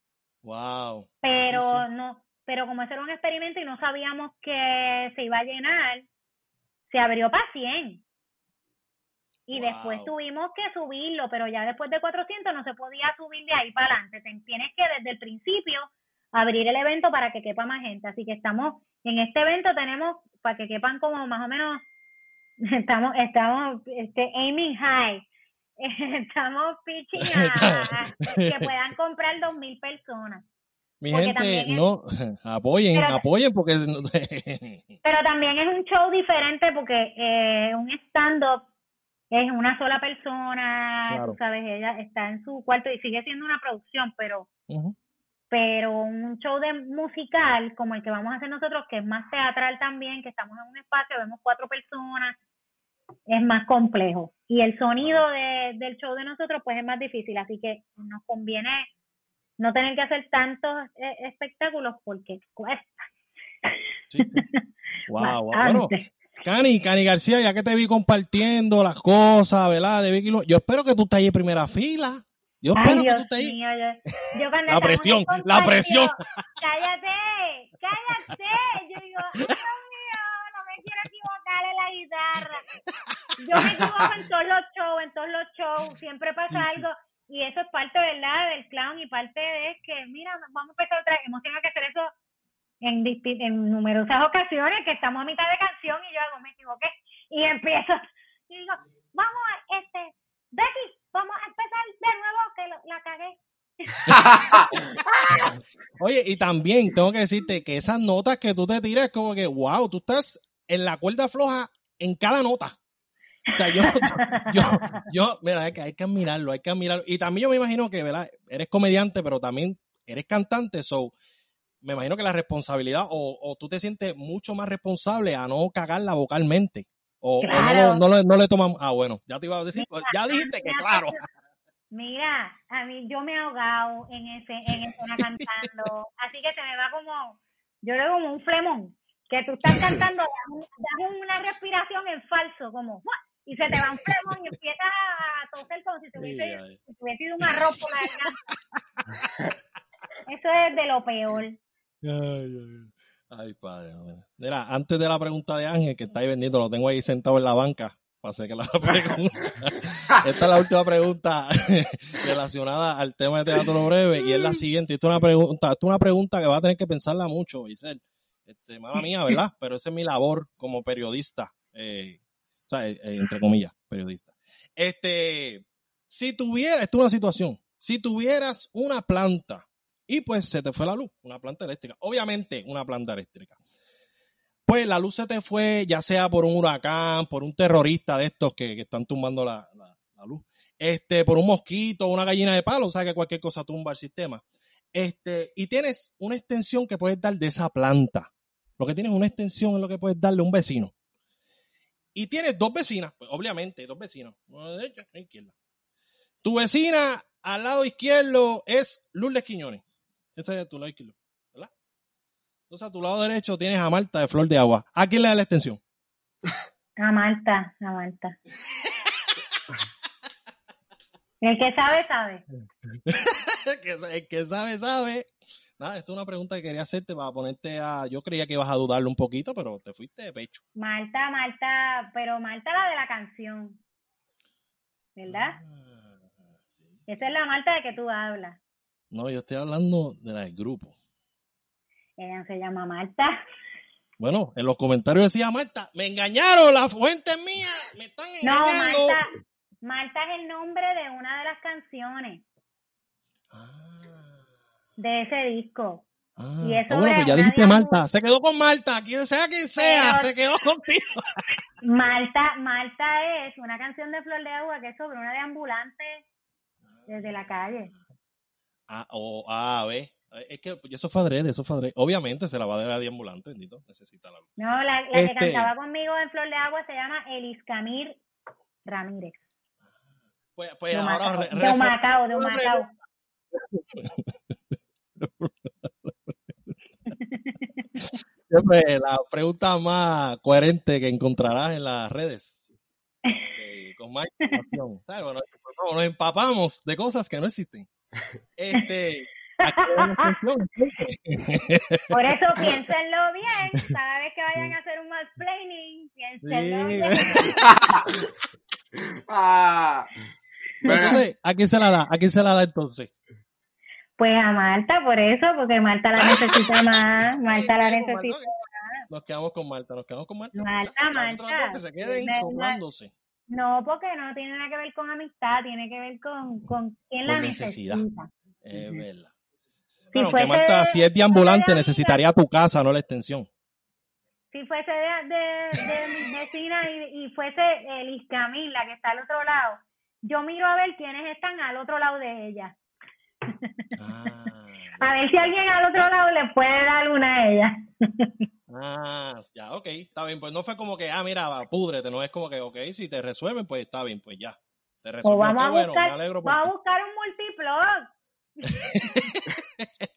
Wow. pero Sí, sí. no, pero como ese era un experimento y no sabíamos que se iba a llenar, se abrió para 100. Y Wow. después tuvimos que subirlo, pero ya después de 400 no se podía subir de ahí para adelante. Tienes que desde el principio abrir el evento para que quepa más gente. Así que estamos, en este evento tenemos para que quepan como más o menos, <laughs> estamos, estamos, este, aiming high. <laughs> Estamos pitching <laughs> a que puedan comprar 2.000 personas. Mi Porque gente, es- no, <laughs> apoyen, Pero- apoyen porque <laughs> Pero también es un show diferente porque eh, un stand-up es una sola persona, Claro. sabes, ella está en su cuarto y sigue siendo una producción, pero pero un show de musical como el que vamos a hacer nosotros, que es más teatral también, que estamos en un espacio, vemos cuatro personas, es más complejo. Y el sonido de, del show de nosotros pues es más difícil, así que nos conviene no tener que hacer tantos eh, espectáculos porque cuesta. Sí, sí. <laughs> Wow, wow. Bueno. Cani, Cani García, ya que te vi compartiendo las cosas, ¿verdad? De Vicky yo espero que tú estés ahí en primera fila. Yo Ay, espero que tú Dios estés ahí. mío, yo, yo <laughs> cuando La presión, la presión. Cállate, cállate. Yo digo, Dios mío, no me quiero equivocar en la guitarra. Yo me equivoco en todos los shows, en todos los shows, siempre pasa Sí, sí. Algo. Y eso es parte, ¿verdad?, del clown y parte de que, mira, vamos a empezar otra vez. Hemos tenido que hacer eso en, en numerosas ocasiones, que estamos a mitad de canción y yo hago, me equivoqué. Y empiezo, y digo, vamos a, este, Becky, vamos a empezar de nuevo, que lo- la cagué. <laughs> Oye, y también tengo que decirte que esas notas que tú te tiras como que, wow, tú estás en la cuerda floja en cada nota. O sea, yo, <laughs> yo, yo, mira, hay que, hay que admirarlo, hay que admirarlo. Y también yo me imagino que, ¿verdad? Eres comediante, pero también eres cantante, so, me imagino que la responsabilidad, o, o tú te sientes mucho más responsable a no cagarla vocalmente. O, o no, lo- no, le, no le toman, ah, bueno, ya te iba a decir, ya dijiste que claro. <laughs> Mira, a mí yo me he ahogado en ese, en escena cantando, así que se me va como, yo veo como un flemón, que tú estás cantando, <laughs> das, un- das una respiración en falso, como, ¡fua! Y se te va un flemón y empiezas a toser como si te hubiese, si hubiese ido un arroz por la garganta. Eso es de lo peor. Ay, ay, ay. Ay, padre. Mira, antes de la pregunta de Ángel, que está ahí vendiendo, lo tengo ahí sentado en la banca para hacer que la <laughs> pregunta. Esta es la última pregunta <laughs> relacionada al tema de teatro breve y es la siguiente. Esto es una pregunta, esto es una pregunta que va a tener que pensarla mucho, Giselle. Este, mala mía, ¿verdad? Pero esa es mi labor como periodista. Eh, o sea, eh, eh, entre comillas, periodista. Este, si tuviera, esto es una situación, si tuvieras una planta y pues se te fue la luz, una planta eléctrica. Obviamente, una planta eléctrica. Pues la luz se te fue, ya sea por un huracán, por un terrorista de estos que, que están tumbando la, la- la luz, este, por un mosquito, una gallina de palo, o sea que cualquier cosa tumba el sistema. Este, y tienes una extensión que puedes dar de esa planta. Lo que tienes es una extensión es lo que puedes darle a un vecino. Y tienes dos vecinas, pues obviamente, dos vecinos, una derecha y una izquierda. Tu vecina al lado izquierdo es Lourdes Quiñones. Ese es tu lado izquierdo, ¿verdad? Entonces a tu lado derecho tienes a Marta de Flor de Agua. ¿A quién le da la extensión? <laughs> A Marta, a Marta. El que sabe, sabe. <laughs> el, que, el que sabe, sabe. Nada, esto es una pregunta que quería hacerte para ponerte a... Yo creía que ibas a dudarlo un poquito, pero te fuiste de pecho. Marta, Marta, pero Marta la de la canción. ¿Verdad? Ah, sí. Esa es la Marta de que tú hablas. No, yo estoy hablando de la del grupo. Ella no se llama Marta. <laughs> Bueno, en los comentarios decía Marta, me engañaron, la fuente es mía, me están No, engañando. Marta, Marta es el nombre de una de las canciones Ah, de ese disco. ah. Y eso Ah, bueno, pues ya dijiste Marta, se quedó con Marta, quien sea quien sea, Pero- se quedó contigo. <laughs> Marta, Marta es una canción de Flor de Agua que es sobre una deambulante desde la calle. Ah, o, ah, ve. Es que eso fue adrede, eso fue adrede. Obviamente se la va a dar a ambulante, bendito. Necesita la luz. No, la, la Este- que cantaba conmigo en Flor de Agua se llama Elis Camir Ramírez. Pues, pues de ahora Humacao, re- de Humacao, de una Humacao. <laughs> <laughs> Siempre la pregunta más coherente que encontrarás en las redes. Eh, con más información. <laughs> ¿Sabes? Bueno, nos- nos empapamos de cosas que no existen. Este. Por eso <laughs> piénsenlo bien. Cada vez que vayan a hacer un mansplaining, piénsenlo Sí. bien. Ah, Entonces, ¿a quién se la da? ¿A quién se la da entonces? Pues a Marta, por eso, porque Marta la necesita <laughs> más. Marta la necesita. ok. Nos quedamos con Marta, nos quedamos con Marta. Marta, Marta. Que se queden. No, porque no tiene nada que ver con amistad, tiene que ver con, con quién la necesidad. necesita. Es verdad. Si Bueno, que Marta, si es de deambulante, necesitaría tu casa, no la extensión. Si fuese de, de, de mi vecina y, y fuese Elis Camil, la que está al otro lado, yo miro a ver quiénes están al otro lado de ella. Ah, A ver si alguien al otro lado le puede dar una a ella. Ah, ya, ok, está bien. Pues no fue como que, ah, mira, va, púdrete, no es como que, ok, si te resuelven, pues está bien, pues ya. Te O resuelven. vamos Qué a bueno, buscar, me alegro por vamos a buscar un multiplug. <laughs>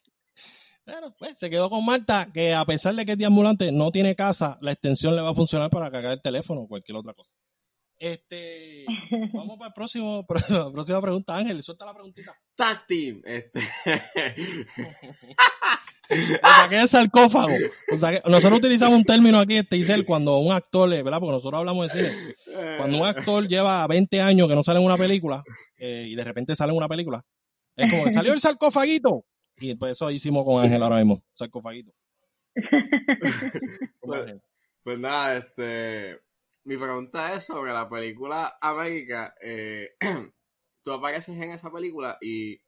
Bueno, pues se quedó con Marta, que a pesar de que es deambulante, no tiene casa, la extensión le va a funcionar para cargar el teléfono o cualquier otra cosa. Este, <laughs> vamos para el próximo, <laughs> próxima pregunta, Ángel, suelta la preguntita. Tag Team. Este. <laughs> O sea, que es sarcófago. O sea, que nosotros utilizamos un término aquí, este Isel, cuando un actor, ¿verdad? Porque nosotros hablamos de cine. Cuando un actor lleva 20 años que no sale en una película eh, y de repente sale en una película, es como que salió el sarcofaguito. Y pues eso hicimos con Ángel ahora mismo, sarcofaguito. Pues, pues nada, este. Mi pregunta es sobre la película América. Eh, <clears throat> tú apareces en esa película y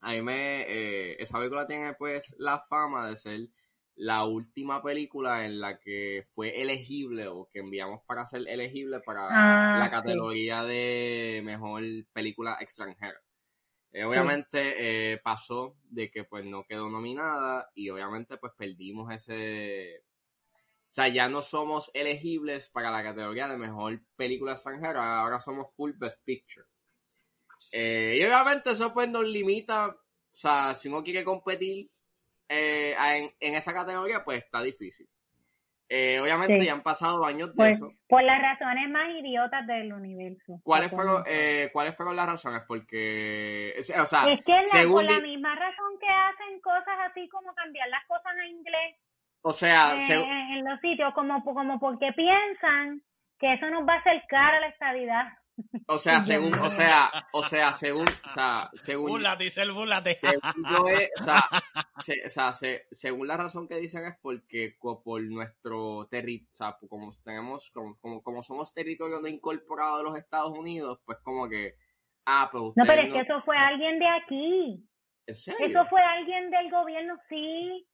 a mí me. eh, esa película tiene pues la fama de ser la última película en la que fue elegible o que enviamos para ser elegible para Ah, la sí. categoría de mejor película extranjera. Eh, obviamente eh, pasó de que pues no quedó nominada y obviamente pues perdimos ese... O sea, ya no somos elegibles para la categoría de mejor película extranjera, ahora somos full best picture. Eh, y obviamente eso pues nos limita, o sea, si uno quiere competir eh, en, en esa categoría pues está difícil. Eh, obviamente Sí. ya han pasado años de Pues, eso. por las razones más idiotas del universo. ¿Cuáles fueron, eh, ¿Cuáles fueron las razones? Porque, o sea, es que la, según por la misma razón que hacen cosas así como cambiar las cosas a inglés o sea, eh, en los sitios, como, como porque piensan que eso nos va a acercar a la estabilidad. o sea, <laughs> según, o sea, o sea, según, o sea, según, Búrlate, Isel, búrlate. según yo es- o sea, <laughs> se- o sea, se- según la razón que dicen es porque por nuestro territorio, o sea, como tenemos, como, como, como somos territorio no incorporado de los Estados Unidos, pues como que, ah, pues No, pero es no- que eso fue alguien de aquí. ¿en serio? Eso fue alguien del gobierno, sí.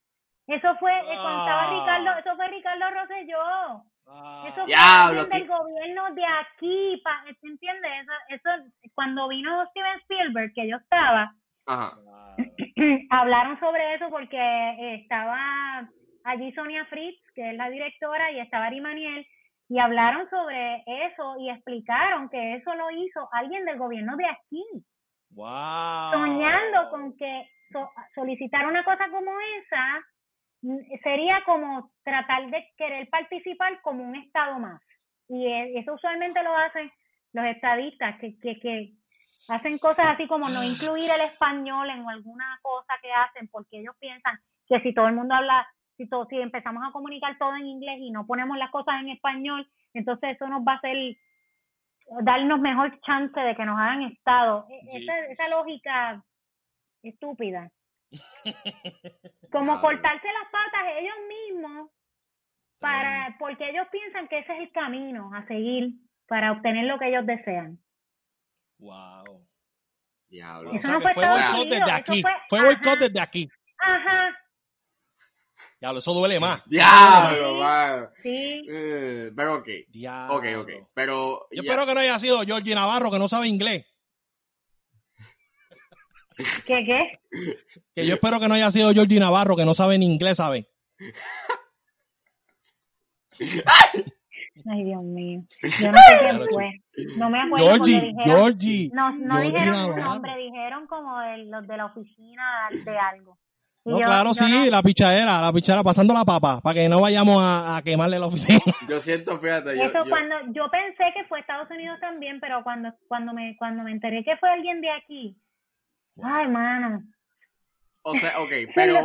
Eso fue, eh, cuando estaba Ah. Ricardo, eso fue Ricardo Rosselló. Ah, Eso fue Diablo, del gobierno de aquí, pa, ¿te entiendes? Eso, eso, cuando vino Steven Spielberg, que yo estaba, Ajá, <clears throat> hablaron sobre eso porque eh, estaba allí Sonia Fritz, que es la directora, y estaba Ari Maniel, y hablaron sobre eso y explicaron que eso lo hizo alguien del gobierno de aquí, Wow. soñando con que so- solicitar una cosa como esa sería como tratar de querer participar como un estado más. Y e, eso usualmente lo hacen los estadistas, que, que, que hacen cosas así como no incluir el español en alguna cosa que hacen, porque ellos piensan que si todo el mundo habla, si, todo, si empezamos a comunicar todo en inglés y no ponemos las cosas en español, entonces eso nos va a hacer darnos mejor chance de que nos hagan estado. E, esa, esa lógica estúpida. <laughs> Como cortarse las patas ellos mismos para porque ellos piensan que ese es el camino a seguir para obtener lo que ellos desean. Wow. Diablo. Eso no fue fue boicot desde eso aquí. fue- Fue ajá. boicot desde aquí. Ajá, Diablo, eso duele más. <laughs> Diablo, Sí. sí. Eh, pero ok. Diablo. Ok, ok. Pero. Yo ya- espero que no haya sido Georgie Navarro, que no sabe inglés. ¿Qué qué? Que yo espero que no haya sido Georgie Navarro, que no sabe ni inglés, ¿sabe? Ay, Dios mío. Yo no sé quién fue. No me acuerdo Georgie, dijeron, Georgie. no, no Georgie dijeron Navarro. nombre, dijeron como de, los de la oficina de algo. Y No, yo- claro, yo sí, no- la pichadera, la pichadera, pasando la papa, para que no vayamos a, a quemarle la oficina. Yo siento, fíjate. Yo, Eso yo- cuando yo pensé que fue Estados Unidos también, pero cuando cuando me cuando me enteré que fue alguien de aquí, ay, mano, O sea, ok, <laughs> pero,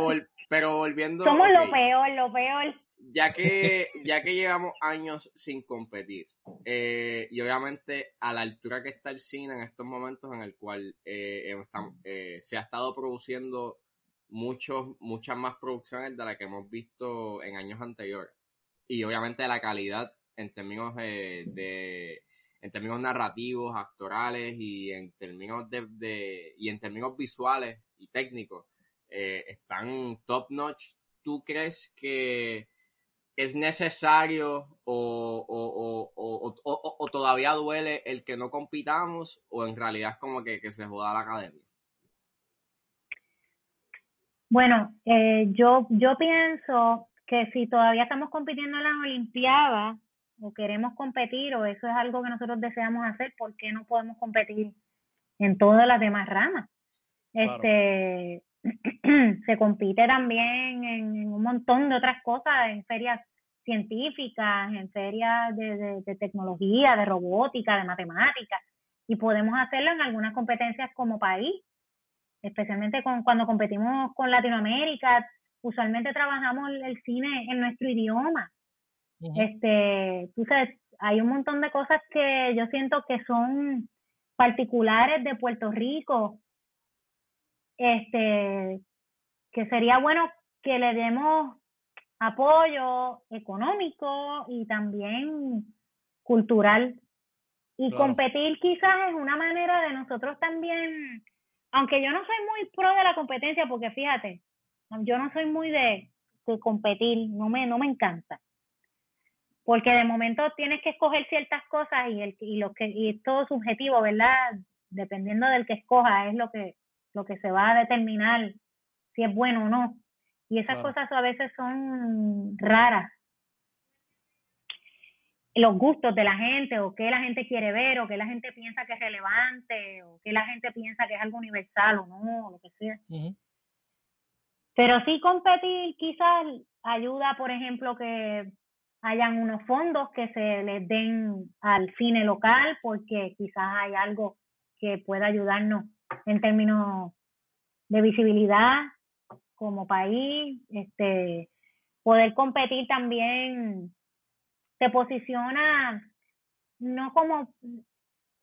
pero volviendo. somos ok, lo peor, lo peor. ya que <laughs> ya que llevamos años sin competir eh, y obviamente a la altura que está el cine en estos momentos en el cual eh, estamos- eh, se ha estado produciendo muchos muchas más producciones de las que hemos visto en años anteriores y obviamente la calidad en términos eh, de en términos narrativos actorales y en términos de, y en términos visuales y técnicos eh, están top notch ¿tú crees que es necesario o, o- o- o todavía duele el que no compitamos o en realidad es como que, que se joda la academia? Bueno, eh, yo yo pienso que si todavía estamos compitiendo en las Olimpiadas o queremos competir o eso es algo que nosotros deseamos hacer, ¿por qué no podemos competir en todas las demás ramas? Claro. Este <clears throat> se compite también en, en un montón de otras cosas, en ferias científicas, en ferias de, de, de tecnología, de robótica, de matemáticas, y podemos hacerlo en algunas competencias como país, especialmente con, cuando competimos con Latinoamérica, usualmente trabajamos el cine en nuestro idioma. Este, tú sabes, hay un montón de cosas que yo siento que son particulares de Puerto Rico, este, que sería bueno que le demos apoyo económico y también cultural. Y Claro. competir quizás es una manera de nosotros también, aunque yo no soy muy pro de la competencia, porque fíjate, yo no soy muy de, de competir, no me, no me encanta. Porque de momento tienes que escoger ciertas cosas y el y lo que y es todo subjetivo, ¿verdad? Dependiendo del que escoja es lo que lo que se va a determinar si es bueno o no. Y esas cosas a veces son raras. Los gustos de la gente, o qué la gente quiere ver, o qué la gente piensa que es relevante, o qué la gente piensa que es algo universal o no, lo que sea. Pero sí competir quizás ayuda, por ejemplo, que hayan unos fondos que se les den al cine local, porque quizás hay algo que pueda ayudarnos en términos de visibilidad como país, este, poder competir también te posiciona no como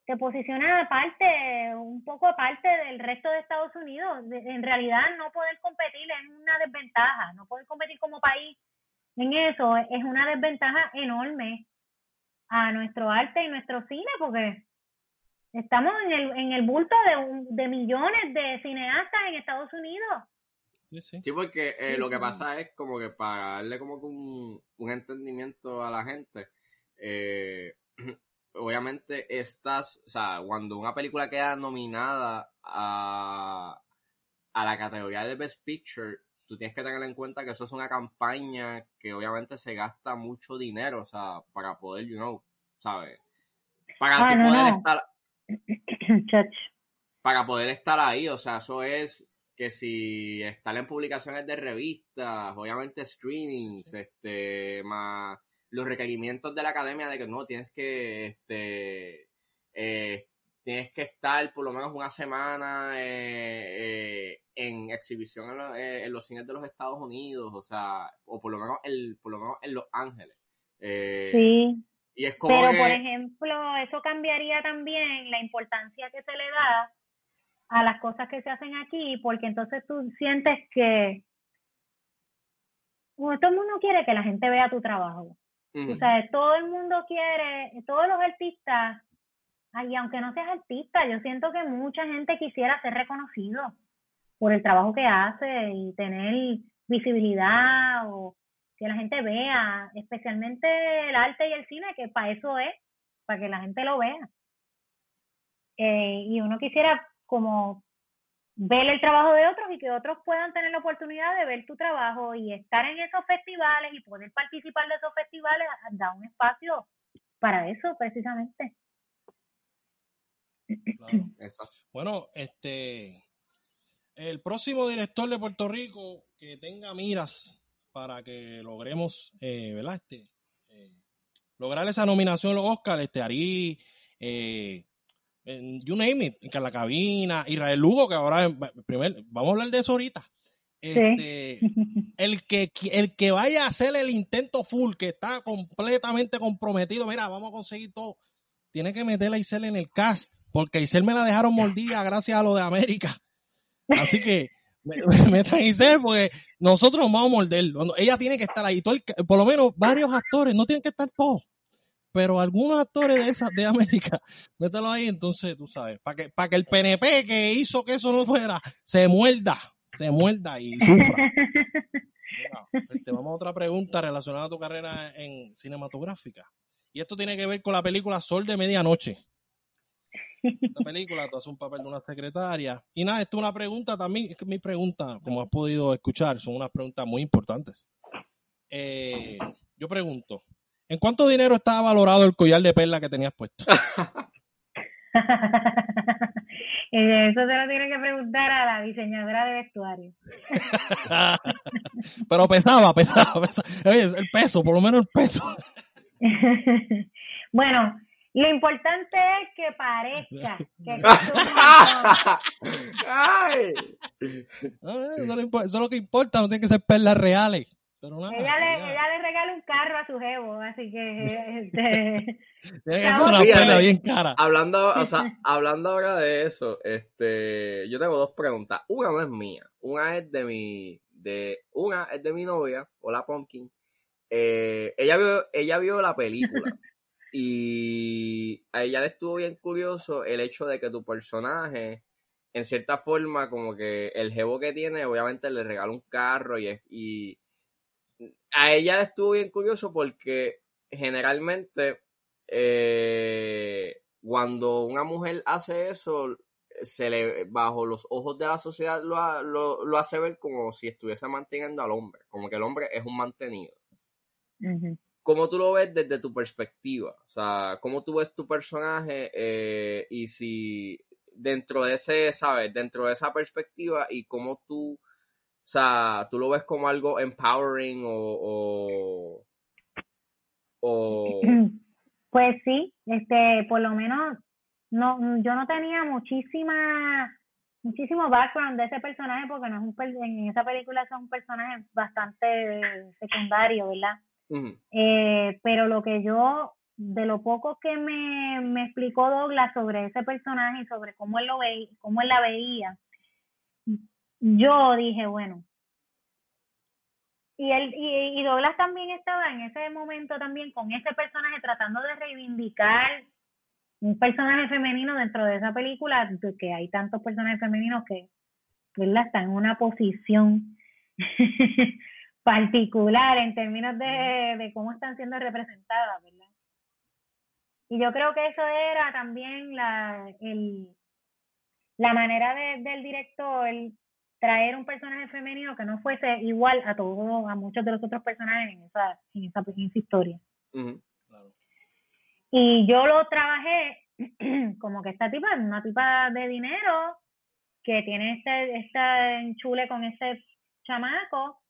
te posiciona aparte, un poco aparte del resto de Estados Unidos. En realidad no poder competir es una desventaja, no poder competir como país en eso es una desventaja enorme a nuestro arte y nuestro cine porque estamos en el, en el bulto de, un- de millones de cineastas en Estados Unidos. Sí, sí. Sí, porque eh, lo que pasa es como que para darle como que un, un entendimiento a la gente, eh, <clears throat> obviamente estas, o sea, cuando una película queda nominada a, a la categoría de Best Picture, tú tienes que tener en cuenta que eso es una campaña que obviamente se gasta mucho dinero, o sea, para poder, you know, ¿sabes? Para Ah, tú no, poder no. estar <clears throat> Chach. para poder estar ahí, o sea, eso es que si estar en publicaciones de revistas, obviamente screenings, este, más los requerimientos de la academia de que no tienes que, este, eh, tienes que estar por lo menos una semana eh, eh, en exhibición en, los cines de los Estados Unidos, o sea, o por lo menos, el, por lo menos en Los Ángeles. sí. Y es como Pero, por ejemplo, eso cambiaría también la importancia que se le da a las cosas que se hacen aquí, porque entonces tú sientes que todo el mundo quiere que la gente vea tu trabajo. O sea, todo el mundo quiere, todos los artistas, y aunque no seas artista, yo siento que mucha gente quisiera ser reconocido por el trabajo que hace y tener visibilidad o que la gente vea, especialmente el arte y el cine, que para eso es, para que la gente lo vea. Eh, y uno quisiera como ver el trabajo de otros y que otros puedan tener la oportunidad de ver tu trabajo y estar en esos festivales y poder participar de esos festivales da un espacio para eso precisamente. <clears throat> Bueno, este el próximo director de Puerto Rico que tenga miras para que logremos, eh, ¿verdad? Este, eh, lograr esa nominación a los Oscars, este Ari, eh, you name it, en la cabina, Israel Lugo, que ahora, primer, vamos a hablar de eso ahorita. Este, <laughs> el, que, el que vaya a hacer el intento full, que está completamente comprometido, mira, vamos a conseguir todo, tiene que meter a Isel en el cast, porque Isel me la dejaron mordida gracias a lo de América. Así que metan a Isel porque nosotros vamos a morder. Ella tiene que estar ahí. Todo por lo menos varios actores, no tienen que estar todos pero algunos actores de esa, de América, <laughs> mételo ahí, entonces tú sabes, para que, para que el PNP que hizo que eso no fuera, se muerda, se muerda y sufra. <laughs> Este, vamos a otra pregunta relacionada a tu carrera en cinematográfica. Y esto tiene que ver con la película Sol de Medianoche. Esta película, tú haces un papel de una secretaria. Y nada, esto es una pregunta también, es que mi pregunta, como has podido escuchar, son unas preguntas muy importantes. Eh, yo pregunto, ¿En cuánto dinero estaba valorado el collar de perla que tenías puesto? <laughs> Eso se lo tiene que preguntar a la diseñadora de vestuario. <laughs> Pero pesaba, pesaba, pesaba. Oye, el peso, por lo menos el peso. <laughs> bueno, lo importante es que parezca que <laughs> Ay. Eso, es lo que importa, no tiene que ser perlas reales ella, le, ella le regala un carro a su jevo, así que... <laughs> Este, bien cara. Hablando, o sea, hablando ahora de eso, este, yo tengo dos preguntas. Una no es mía, una es de mi, de, una es de mi novia, hola Pumpkin. Eh, ella vio, ella vio la película <laughs> y a ella le estuvo bien curioso el hecho de que tu personaje en cierta forma, como que el jevo que tiene, obviamente le regala un carro y, y a ella estuvo bien curioso porque generalmente eh, cuando una mujer hace eso, se le, bajo los ojos de la sociedad lo, lo, hace ver como si estuviese manteniendo al hombre, como que el hombre es un mantenido. ¿Cómo tú lo ves desde tu perspectiva? O sea, ¿cómo tú ves tu personaje eh, y si dentro de ese, ¿sabes? Dentro de esa perspectiva y cómo tú o sea, tú lo ves como algo empowering o, o, <clears throat> Pues sí, este, por lo menos no, yo no tenía muchísima, muchísimo background de ese personaje porque no es un en esa película es un personaje bastante secundario, ¿verdad? Eh, pero lo que yo, de lo poco que me, me explicó Douglas sobre ese personaje y sobre cómo él lo veía, cómo él la veía, yo dije, bueno, y, él, y, Douglas también estaba en ese momento también con ese personaje tratando de reivindicar un personaje femenino dentro de esa película, que hay tantos personajes femeninos que ¿verdad? están en una posición particular en términos de, de cómo están siendo representadas, ¿verdad? Y yo creo que eso era también la, el, la manera de, del director traer un personaje femenino que no fuese igual a todos, a muchos de los otros personajes en esa, en esa, historia. Y yo lo trabajé <clears throat> como que esta tipa es una tipa de dinero que tiene este, este enchule con ese chamaco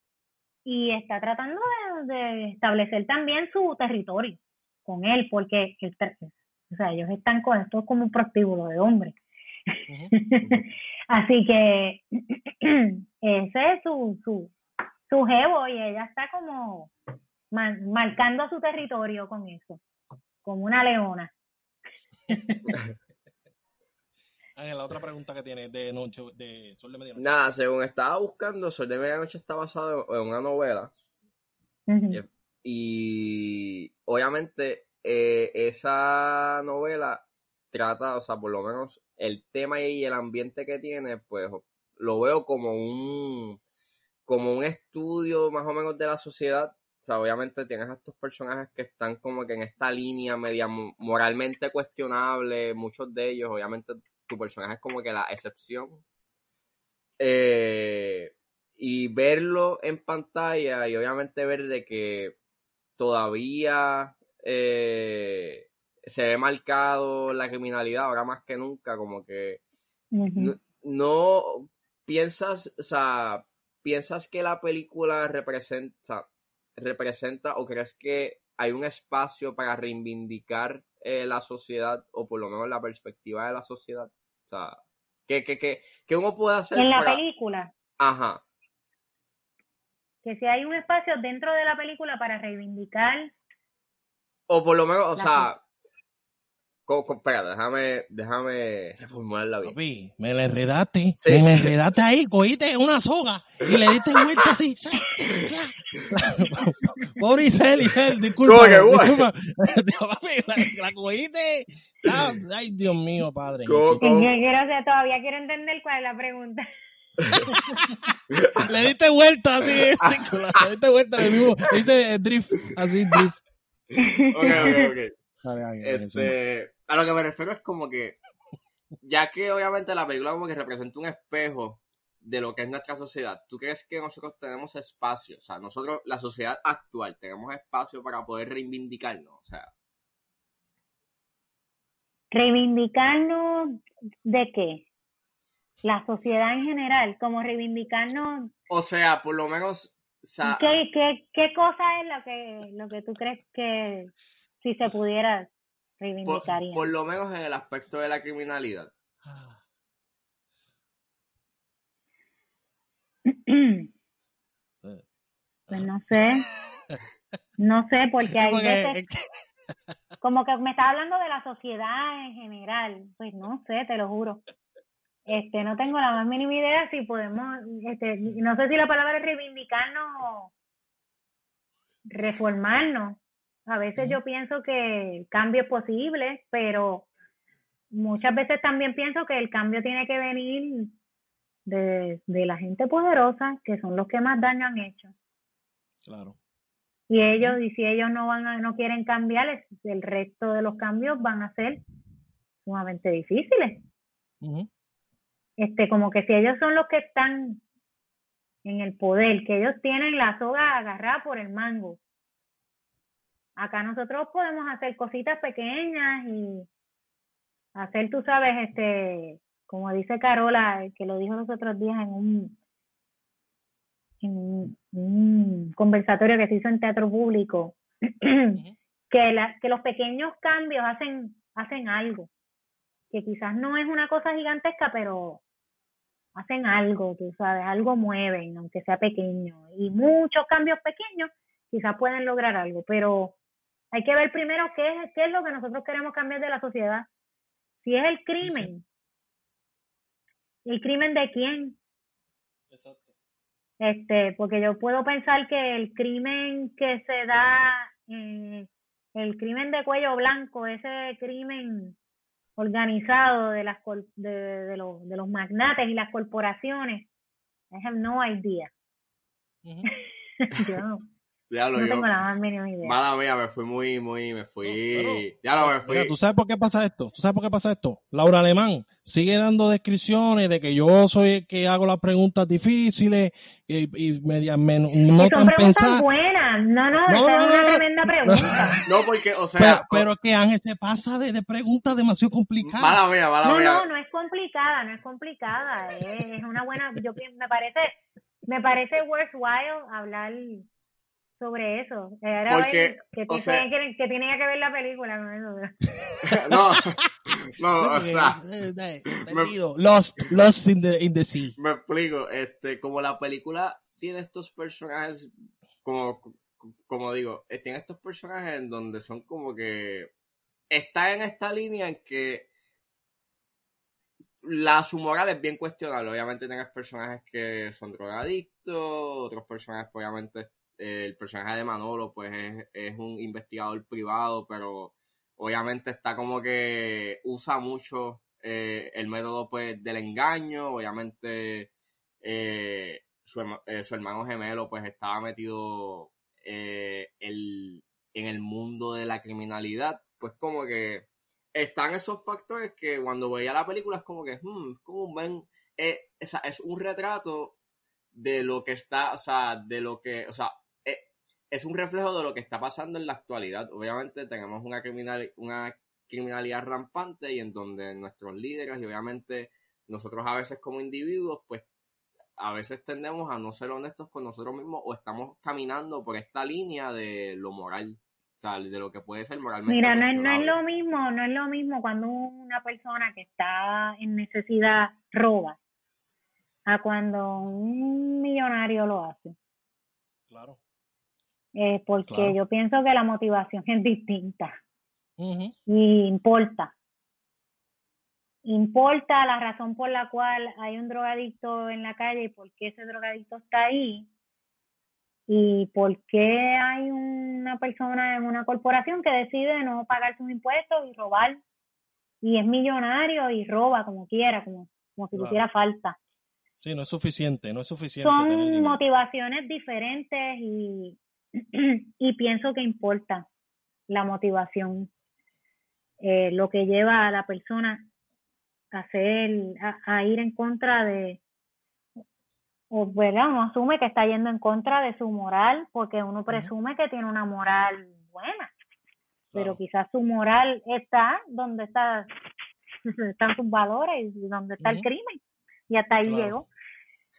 y está tratando de, establecer también su territorio con él, porque o sea, ellos están con esto como un prostíbulo de hombres. <laughs> Así que <clears throat> ese es su, su, su jevo y ella está como marcando su territorio con eso, como una leona. <laughs> la otra pregunta que tiene de noche de Sol de Medianoche. Nada, según estaba buscando, Sol de Medianoche está basado en una novela. Y obviamente eh, esa novela trata, o sea, por lo menos el tema y el ambiente que tiene, pues lo veo como un como un estudio más o menos de la sociedad. O sea, obviamente tienes a estos personajes que están como que en esta línea media moralmente cuestionable, muchos de ellos, obviamente tu personaje es como que la excepción. Eh, y verlo en pantalla y obviamente ver de que todavía eh, se ve marcado la criminalidad ahora más que nunca, como que no, piensas, o sea, piensas que la película representa, representa o crees que hay un espacio para reivindicar eh, la sociedad o por lo menos la perspectiva de la sociedad. Sea, que, que, que, uno puede hacer. En la película. Ajá. Que si hay un espacio dentro de la película para reivindicar. O por lo menos, o sea, espera, déjame, déjame reformularla bien. Papi, me la enredaste. Me la enredaste ahí, cogiste una soga y le diste vuelta así. Pobre Isel, Isel, disculpa. disculpa. Papi, la, la cogiste. Ah, ay, Dios mío, padre. ¿Cómo, Quiero, todavía quiero entender cuál es la pregunta. le diste vuelta así, le diste vuelta, le mismo, dice drift, así drift. Ok, ok, ok. Este, a lo que me refiero es como que, ya que obviamente la película como que representa un espejo de lo que es nuestra sociedad, ¿tú crees que nosotros tenemos espacio? O sea, nosotros, la sociedad actual, tenemos espacio para poder reivindicarnos, o sea. ¿Reivindicarnos de qué? La sociedad en general, como reivindicarnos. O sea, por lo menos. ¿Qué, qué, qué cosa es lo que, lo que tú crees que si se pudiera reivindicar. Por, lo menos en el aspecto de la criminalidad. <clears throat> Pues no sé. No sé, porque <laughs> hay veces... <laughs> Como que me está hablando de la sociedad en general. Pues no sé, te lo juro. Este, no tengo la más mínima idea si podemos, este, no sé si la palabra es reivindicarnos o reformarnos, a veces yo pienso que el cambio es posible, pero muchas veces también pienso que el cambio tiene que venir de, la gente poderosa, que son los que más daño han hecho. Claro. Y ellos, y si ellos no van a, no quieren cambiar, el resto de los cambios van a ser sumamente difíciles. Este, como que si ellos son los que están en el poder, que ellos tienen la soga agarrada por el mango, Acá nosotros podemos hacer cositas pequeñas y hacer, tú sabes, este, como dice Carola, que lo dijo los otros días en un, en un conversatorio que se hizo en teatro público, <clears throat> que, la, que los pequeños cambios hacen, hacen algo, que quizás no es una cosa gigantesca, pero hacen algo, tú sabes, algo mueven, aunque sea pequeño, y muchos cambios pequeños quizás pueden lograr algo, pero hay que ver primero qué es, qué es lo que nosotros queremos cambiar de la sociedad. Si es el crimen. ¿El crimen de quién? Exacto. Este, porque yo puedo pensar que el crimen que se da, eh, el crimen de cuello blanco, ese crimen organizado de las de, de, los, de los magnates y las corporaciones, I have no idea. <laughs> yo, no tengo la más mínima idea. Mala mía, me fui muy, muy, me fui. ya lo me fui. ¿tú sabes por qué pasa esto? ¿Tú sabes por qué pasa esto? Laura Alemán sigue dando descripciones de que yo soy el que hago las preguntas difíciles y, y media, no tan pensadas. buenas. No, no, no, esa es una tremenda pregunta. <laughs> No, porque, o sea. Pero, que Ángel se pasa de, de preguntas demasiado complicadas. Mala mía, mala no, mía. No, no es complicada, no es complicada, es, una buena, yo me parece, me parece worthwhile hablar sobre eso. Porque, que, tiene, que, tenía que ver la película <laughs> no, no, <laughs> o sea, eh, Lost, Lost in the, in the Sea. Me explico, este, como la película tiene estos personajes, como, como digo, eh, tiene estos personajes en donde son como que está en esta línea en que la su moral es bien cuestionable. Obviamente tienes personajes que son drogadictos, otros personajes, obviamente, el personaje de Manolo, pues, es, un investigador privado, pero obviamente está como que usa mucho eh, el método, pues, del engaño. Obviamente, eh, su, eh, su, hermano gemelo, pues, estaba metido el, en el mundo de la criminalidad pues como que están esos factores que cuando veía la película es como que, hmm, como un eh, es un retrato de lo que está, o sea, de lo que, o sea, es un reflejo de lo que está pasando en la actualidad. Obviamente tenemos una, criminal, una criminalidad rampante y en donde nuestros líderes y obviamente nosotros a veces como individuos, pues a veces tendemos a no ser honestos con nosotros mismos o estamos caminando por esta línea de lo moral de lo que puede ser moralmente. Mira, no es, no es lo mismo, no es lo mismo cuando una persona que está en necesidad roba a cuando un millonario lo hace. Claro. Eh, porque yo pienso que la motivación es distinta y importa. Importa la razón por la cual hay un drogadicto en la calle y por qué ese drogadicto está ahí ¿Y por qué hay una persona en una corporación que decide no pagar sus impuestos y robar? Y es millonario y roba como quiera, como, como si hiciera falta. Sí, no es suficiente, no es suficiente. Son motivaciones diferentes y, <clears throat> y pienso que importa la motivación, eh, lo que lleva a la persona a hacer, a ir en contra de, o ¿verdad? Uno asume que está yendo en contra de su moral porque uno presume que tiene una moral buena, pero quizás su moral está donde está, <laughs> están sus valores y donde está el crimen y hasta ahí llegó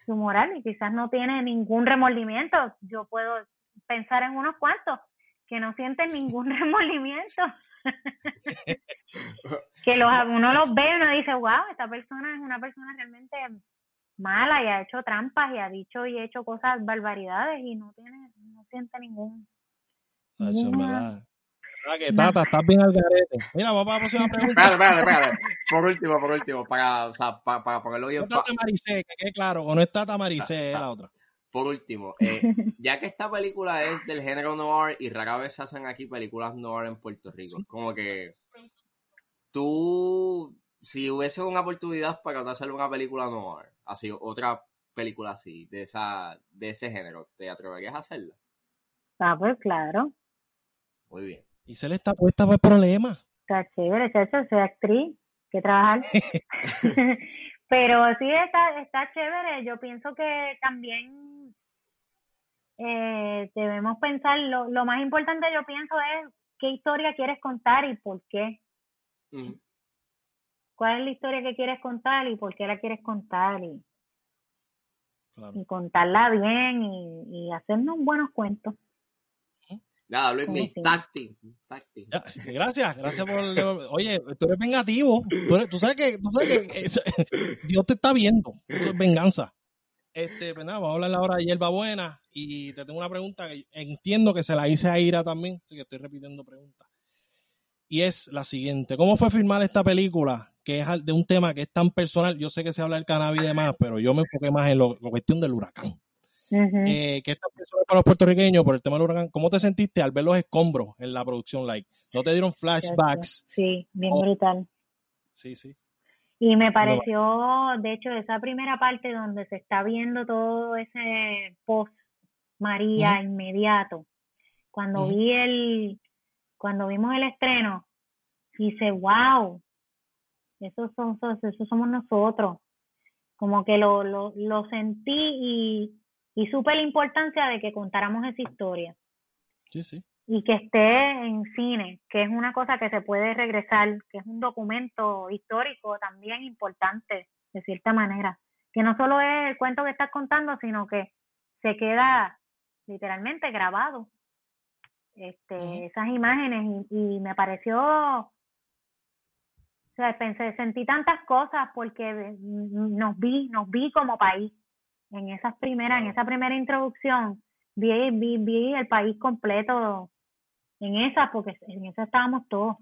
su moral y quizás no tiene ningún remordimiento. Yo puedo pensar en unos cuantos que no sienten ningún <laughs> remordimiento. <laughs> que los, uno los ve y uno dice, wow, esta persona es una persona realmente mala y ha hecho trampas y ha dicho y hecho cosas barbaridades y no tiene no siente ningún Ah, que Tata, estás bien al garete. Mira, vamos a la próxima pregunta. espérate, espérate, espérate. Por último, por último, para, o sea, para, para ponerlo bien. No está Tamaricé, que quede claro, o no está Tamaricé, es la otra. Por último, <laughs> eh, ya que esta película es del género noir y rara vez se hacen aquí películas noir en Puerto Rico, como que tú, si hubiese una oportunidad para hacer una película noir, así, otra película así, de esa, de ese género, ¿te atreverías a hacerla? Ah, pues claro. Muy bien. Y se le está puesta por problema. Está chévere, eso, soy actriz, que trabajar. <laughs> <laughs> Pero sí está, está chévere. Yo pienso que también eh, debemos pensar, lo, lo más importante yo pienso es qué historia quieres contar y por qué cuál es la historia que quieres contar y por qué la quieres contar y, contarla bien y, y, hacernos buenos cuentos. Nada, Luis, mi táctil. Gracias, gracias por. Oye, tú eres vengativo. Tú, sabes que, tú sabes que Dios te está viendo. Eso es venganza. Este, pues nada, vamos a hablar ahora de Hierba Buena. Y te tengo una pregunta que entiendo que se la hice a Ira también. Así que estoy repitiendo preguntas. Y es la siguiente: ¿Cómo fue filmar esta película que es de un tema que es tan personal. Yo sé que se habla del cannabis y demás, pero yo me enfoqué más en lo, la cuestión del huracán. Eh, que es tan personal para los puertorriqueños por el tema del huracán. ¿Cómo te sentiste al ver los escombros en la producción? Like, ¿No te dieron flashbacks? Sí, bien brutal. Sí, sí. Y me pareció, de hecho, esa primera parte donde se está viendo todo ese post María inmediato, cuando vi el, cuando vimos el estreno, dice, wow, eso, son, eso somos nosotros. Como que lo, lo, lo sentí y, y supe la importancia de que contáramos esa historia. Sí, sí. Y que esté en cine, que es una cosa que se puede regresar, que es un documento histórico también importante, de cierta manera, que no solo es el cuento que estás contando, sino que se queda literalmente grabado este, esas imágenes y, me pareció, o sea, pensé, sentí tantas cosas porque nos vi, nos vi como país en esas primeras, en esa primera introducción, vi, vi, vi el país completo en esa, porque en esa estábamos todos.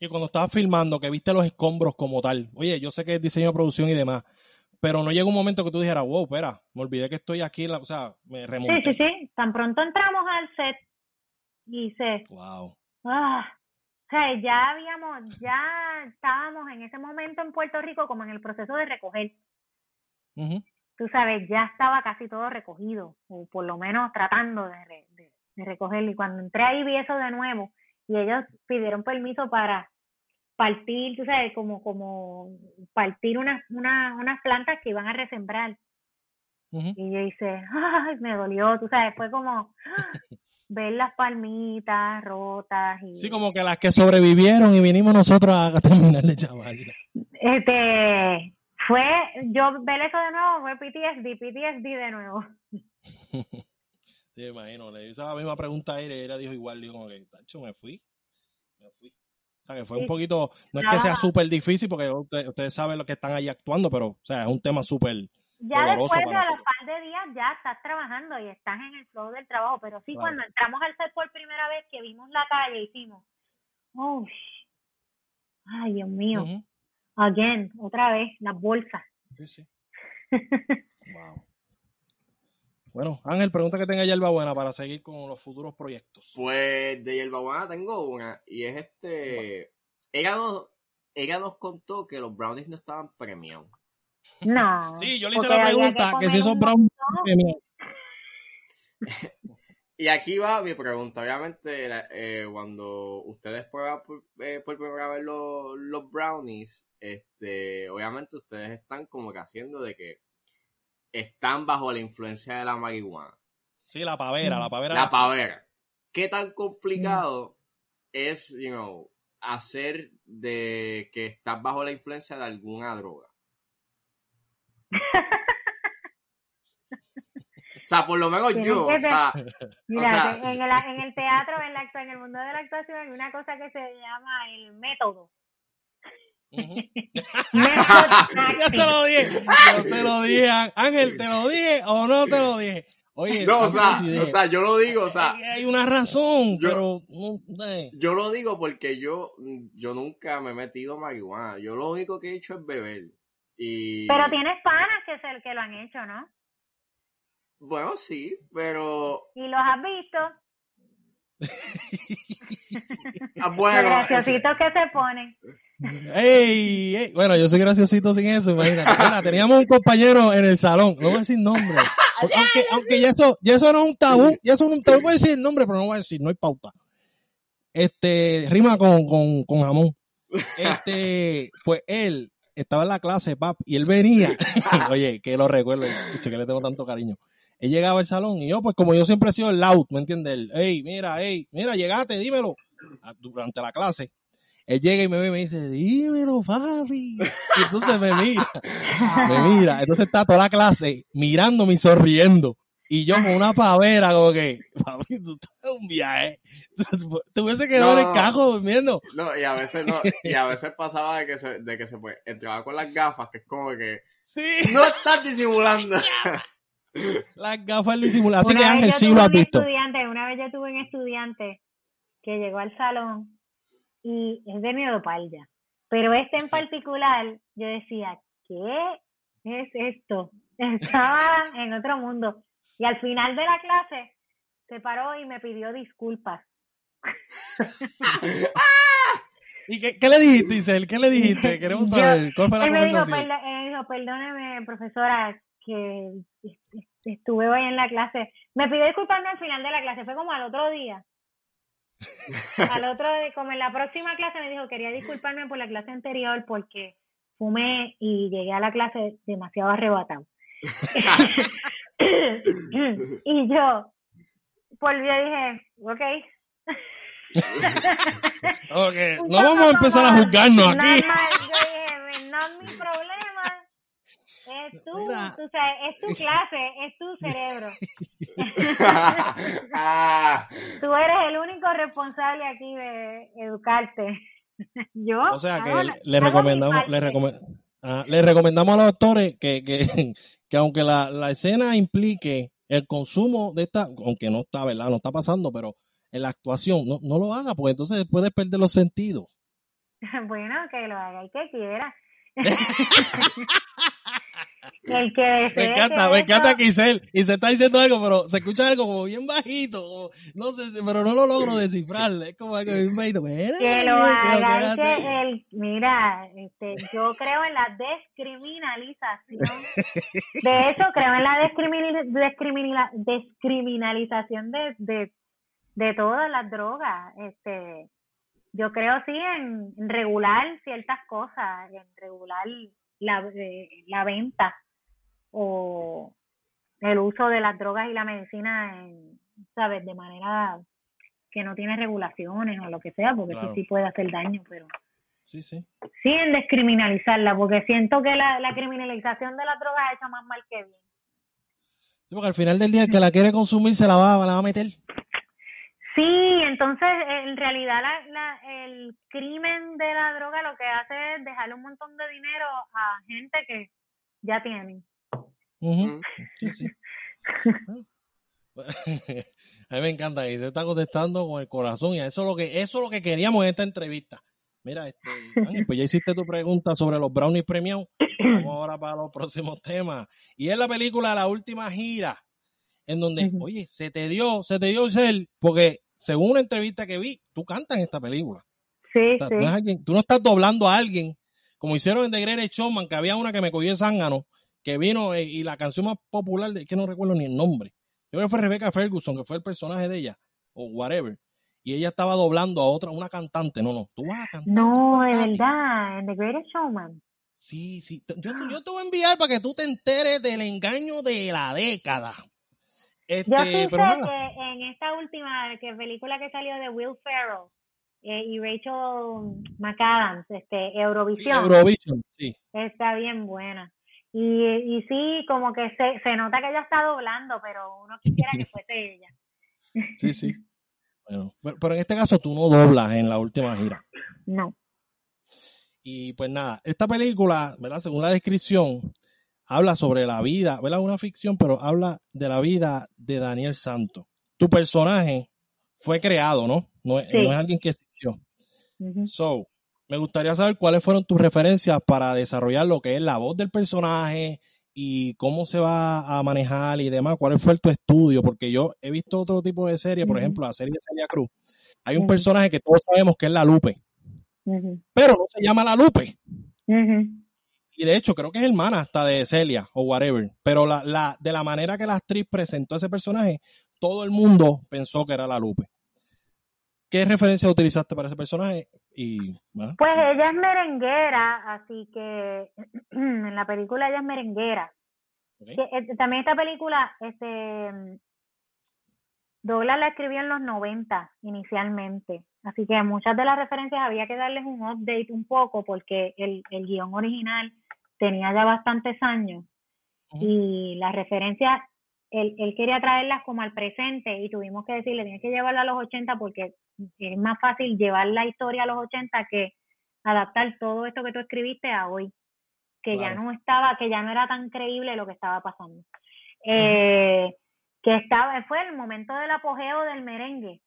Y cuando estabas filmando, que viste los escombros como tal, oye, yo sé que es diseño de producción y demás, pero no llega un momento que tú dijeras, wow, espera, me olvidé que estoy aquí, o sea, me remonté. Sí, sí, sí, tan pronto entramos al set y se... Wow. Ah, o sea, ya habíamos, ya estábamos en ese momento en Puerto Rico como en el proceso de recoger. Tú sabes, ya estaba casi todo recogido, o por lo menos tratando de, de, de recoger. Y cuando entré ahí vi eso de nuevo y ellos pidieron permiso para partir, tú sabes, como, como partir unas, una, unas plantas que iban a resembrar. Y yo hice, ay, me dolió, tú sabes, fue como <laughs> ver las palmitas rotas. Y... Sí, como que las que sobrevivieron y vinimos nosotros a terminar de chaval. Este, fue, yo ver eso de nuevo, fue PTSD, PTSD de nuevo. <laughs> sí, imagino, le hice la misma pregunta a ella y ella dijo igual, dijo, que, tacho, me fui, me fui. Sea, que fue un poquito, no es que sea súper difícil porque ustedes saben lo que están ahí actuando, pero, o sea, es un tema súper ya después de los par de días ya estás trabajando y estás en el flow del trabajo, pero sí cuando entramos al set por primera vez que vimos la calle hicimos, oh, ay Dios mío, again, otra vez, las bolsas. Sí, sí. <laughs> wow. Bueno, Ángel, pregunta que tenga Yerba Buena para seguir con los futuros proyectos. Pues de Yerba Buena tengo una, y es este. Ella nos, ella nos contó que los brownies no estaban premiados. No. Sí, yo le hice la pregunta que, si esos brownies estaban premiados. <laughs> y aquí va mi pregunta. Obviamente, eh, cuando ustedes prueban por, eh, por primera vez los, los brownies, este, obviamente ustedes están como que haciendo de que están bajo la influencia de la marihuana. Sí, la pavera, la pavera. La pavera. ¿Qué tan complicado es, you know, hacer de que estás bajo la influencia de alguna droga? <laughs> o sea, por lo menos yo. O sea, mira, en, el, en, el, teatro, en, la, en el mundo de la actuación, hay una cosa que se llama el método. <laughs> <laughs> ya se lo dije, yo te lo dije, Ángel, ¿te lo dije o no te lo dije? Oye, no, o sea, o sea, yo lo digo, o sea, hay una razón, pero yo lo digo porque yo, yo nunca me he metido marihuana. Yo lo único que he hecho es beber. Y... Pero tienes panas que el que lo han hecho, ¿no? Bueno, sí, pero. ¿Y los has visto? ah, bueno, Los graciositos que se ponen. Ey, Bueno, yo soy graciosito sin eso, imagínate. teníamos un compañero en el salón, no voy a decir nombre. <laughs> Aunque, aunque ya, eso, ya eso no es un tabú, ya eso no es un tabú, voy a decir el nombre, pero no voy a decir, no hay pauta. Este, rima con, con, con jamón. Este, <laughs> pues él estaba en la clase, pap, y él venía, <laughs> oye, que lo recuerdo, que le tengo tanto cariño. Él llegaba al salón y yo, pues como yo siempre he sido el loud, ¿me entiendes? Ey, mira, ey, mira, llegate, dímelo. Durante la clase él llega y me ve y me dice, dímelo, papi. Y entonces me mira, me <laughs> mira. Entonces está toda la clase mirándome y sonriendo. Y yo con una pavera, como que, papi, tú estás en un viaje. <laughs> Tú hubiese quedado en el cajo durmiendo. No, y a veces no, y a veces pasaba de que se, de que se pues, entraba con las gafas, que es como que, sí. no estás disimulando. <laughs> las gafas disimuladas. Así que Ángel sí lo has visto. Una vez yo tuve un estudiante que llegó al salón y es de miopalgia. Pero este en particular, yo decía, ¿qué es esto? <laughs> Estaba en otro mundo. Y al final de la clase se paró y me pidió disculpas. <laughs> ¿Y qué, qué, le dijiste, Isel? ¿Qué le dijiste? <laughs> Queremos saber. ¿Cuál fue la él me dijo, perdóneme, profesora, que estuve hoy en la clase. Me pidió disculparme al final de la clase. Fue como al otro día. <laughs> Al otro, como en la próxima clase me dijo, quería disculparme por la clase anterior porque fumé y llegué a la clase demasiado arrebatado. <laughs> y yo, volvió y dije, ok. okay. <laughs> no vamos a empezar a juzgarnos aquí. Yo dije, no es mi problema. Es tu, tú sabes, es tu <laughs> clase, es tu cerebro. <laughs> Tú eres el único responsable aquí de educarte. <laughs> Yo. O sea que le, recomendamos, le, ah, le recomendamos a los doctores que, que, que aunque la, la escena implique el consumo de esta, aunque no está, ¿verdad? No está pasando, pero en la actuación, no, no lo haga, porque entonces puedes perder los sentidos. bueno, que lo haga y que quiera. El que me encanta, me encanta Giselle. Y se está diciendo algo, pero se escucha algo como bien bajito. no sé, pero no lo logro descifrar. Es como algo bien bajito. que lo haga. Que el, mira, este, yo creo en la descriminalización. De hecho, creo en la descriminalización de, de, de todas las drogas. Este, yo creo sí en regular ciertas cosas, en regular la, eh, la venta o el uso de las drogas y la medicina, en, ¿sabes? De manera que no tiene regulaciones o lo que sea, porque eso sí puede hacer daño, pero... Sí, sí. Sí, en descriminalizarla, porque siento que la, la criminalización de las drogas ha hecho más mal que bien. Sí, porque al final del día el que la quiere consumir se la va, la va a meter. Sí, entonces en realidad la, la, el crimen de la droga lo que hace es dejarle un montón de dinero a gente que ya tienen. <laughs> a mí me encanta y se está contestando con el corazón y eso es lo que eso es lo que queríamos en esta entrevista. Mira, este, pues ya hiciste tu pregunta sobre los brownies premiados. Vamos ahora para los próximos temas. Y es la película La Última Gira, en donde, oye, se te dio, se te dio el ser, porque según una entrevista que vi, tú cantas en esta película. Sí, sí. Tú, no estás doblando a alguien, como hicieron en The Great Showman, que había una que me cogió el zángano, que vino eh, y la canción más popular, que no recuerdo ni el nombre. Yo creo que fue Rebecca Ferguson, que fue el personaje de ella, o whatever. Y ella estaba doblando a otra, una cantante. No, no, tú vas a cantar. No, de verdad, en The Great Showman. Sí, sí. Yo, yo, te voy a enviar para que tú te enteres del engaño de la década. Este, yo sí sé que en esta última que película que salió de Will Ferrell eh, y Rachel McAdams, este, Eurovisión. Sí. Está bien buena. Y, y sí, como que se, se nota que ella está doblando, pero uno quisiera que fuese <laughs> ella. Sí, sí. Bueno, pero en este caso tú no doblas en la última gira. No. Y pues nada, esta película, ¿verdad? Según la descripción, habla sobre la vida, ¿verdad? Una ficción, pero habla de la vida de Daniel Santos. Tu personaje fue creado, ¿no? No, es alguien que existió. So, me gustaría saber cuáles fueron tus referencias para desarrollar lo que es la voz del personaje y cómo se va a manejar y demás. ¿Cuál fue tu estudio? Porque yo he visto otro tipo de serie, por ejemplo, la serie de Celia Cruz. Hay un personaje que todos sabemos que es la Lupe, pero no se llama la Lupe y de hecho creo que es hermana hasta de Celia o whatever, pero la, la, de la manera que la actriz presentó ese personaje, todo el mundo pensó que era la Lupe. ¿Qué referencia utilizaste para ese personaje? Y, Pues ella es merenguera, así que <clears throat> en la película ella es merenguera. Eh, también esta película, este, Douglas la escribió en los 90 inicialmente, así que muchas de las referencias había que darles un update un poco porque el, el guion original tenía ya bastantes años y las referencias, él, él quería traerlas como al presente y tuvimos que decirle, tienes que llevarla a los 80 porque es más fácil llevar la historia a los 80 que adaptar todo esto que tú escribiste a hoy, que ya no estaba, que ya no era tan creíble lo que estaba pasando. Eh, que estaba, fue el momento del apogeo del merengue,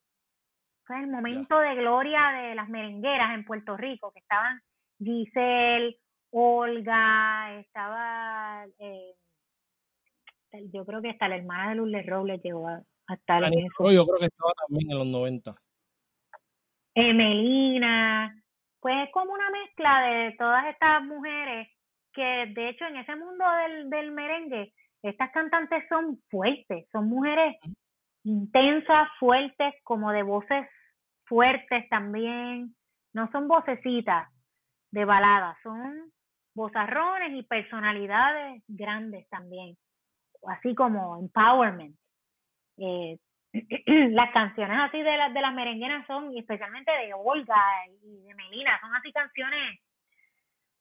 fue el momento de gloria de las merengueras en Puerto Rico, que estaban Giselle, Olga, estaba, eh, yo creo que hasta la hermana de Lourdes Robles llegó a, estar en eso. Yo creo que estaba también en los 90. Emelina, pues es como una mezcla de todas estas mujeres que de hecho en ese mundo del, del merengue, estas cantantes son fuertes, son mujeres intensas, fuertes, como de voces fuertes también, no son vocecitas de balada, son bozarrones y personalidades grandes también, así como empowerment. Eh, <clears throat> las canciones así de las de las merengueras son, y especialmente de Olga y de Melina, son así canciones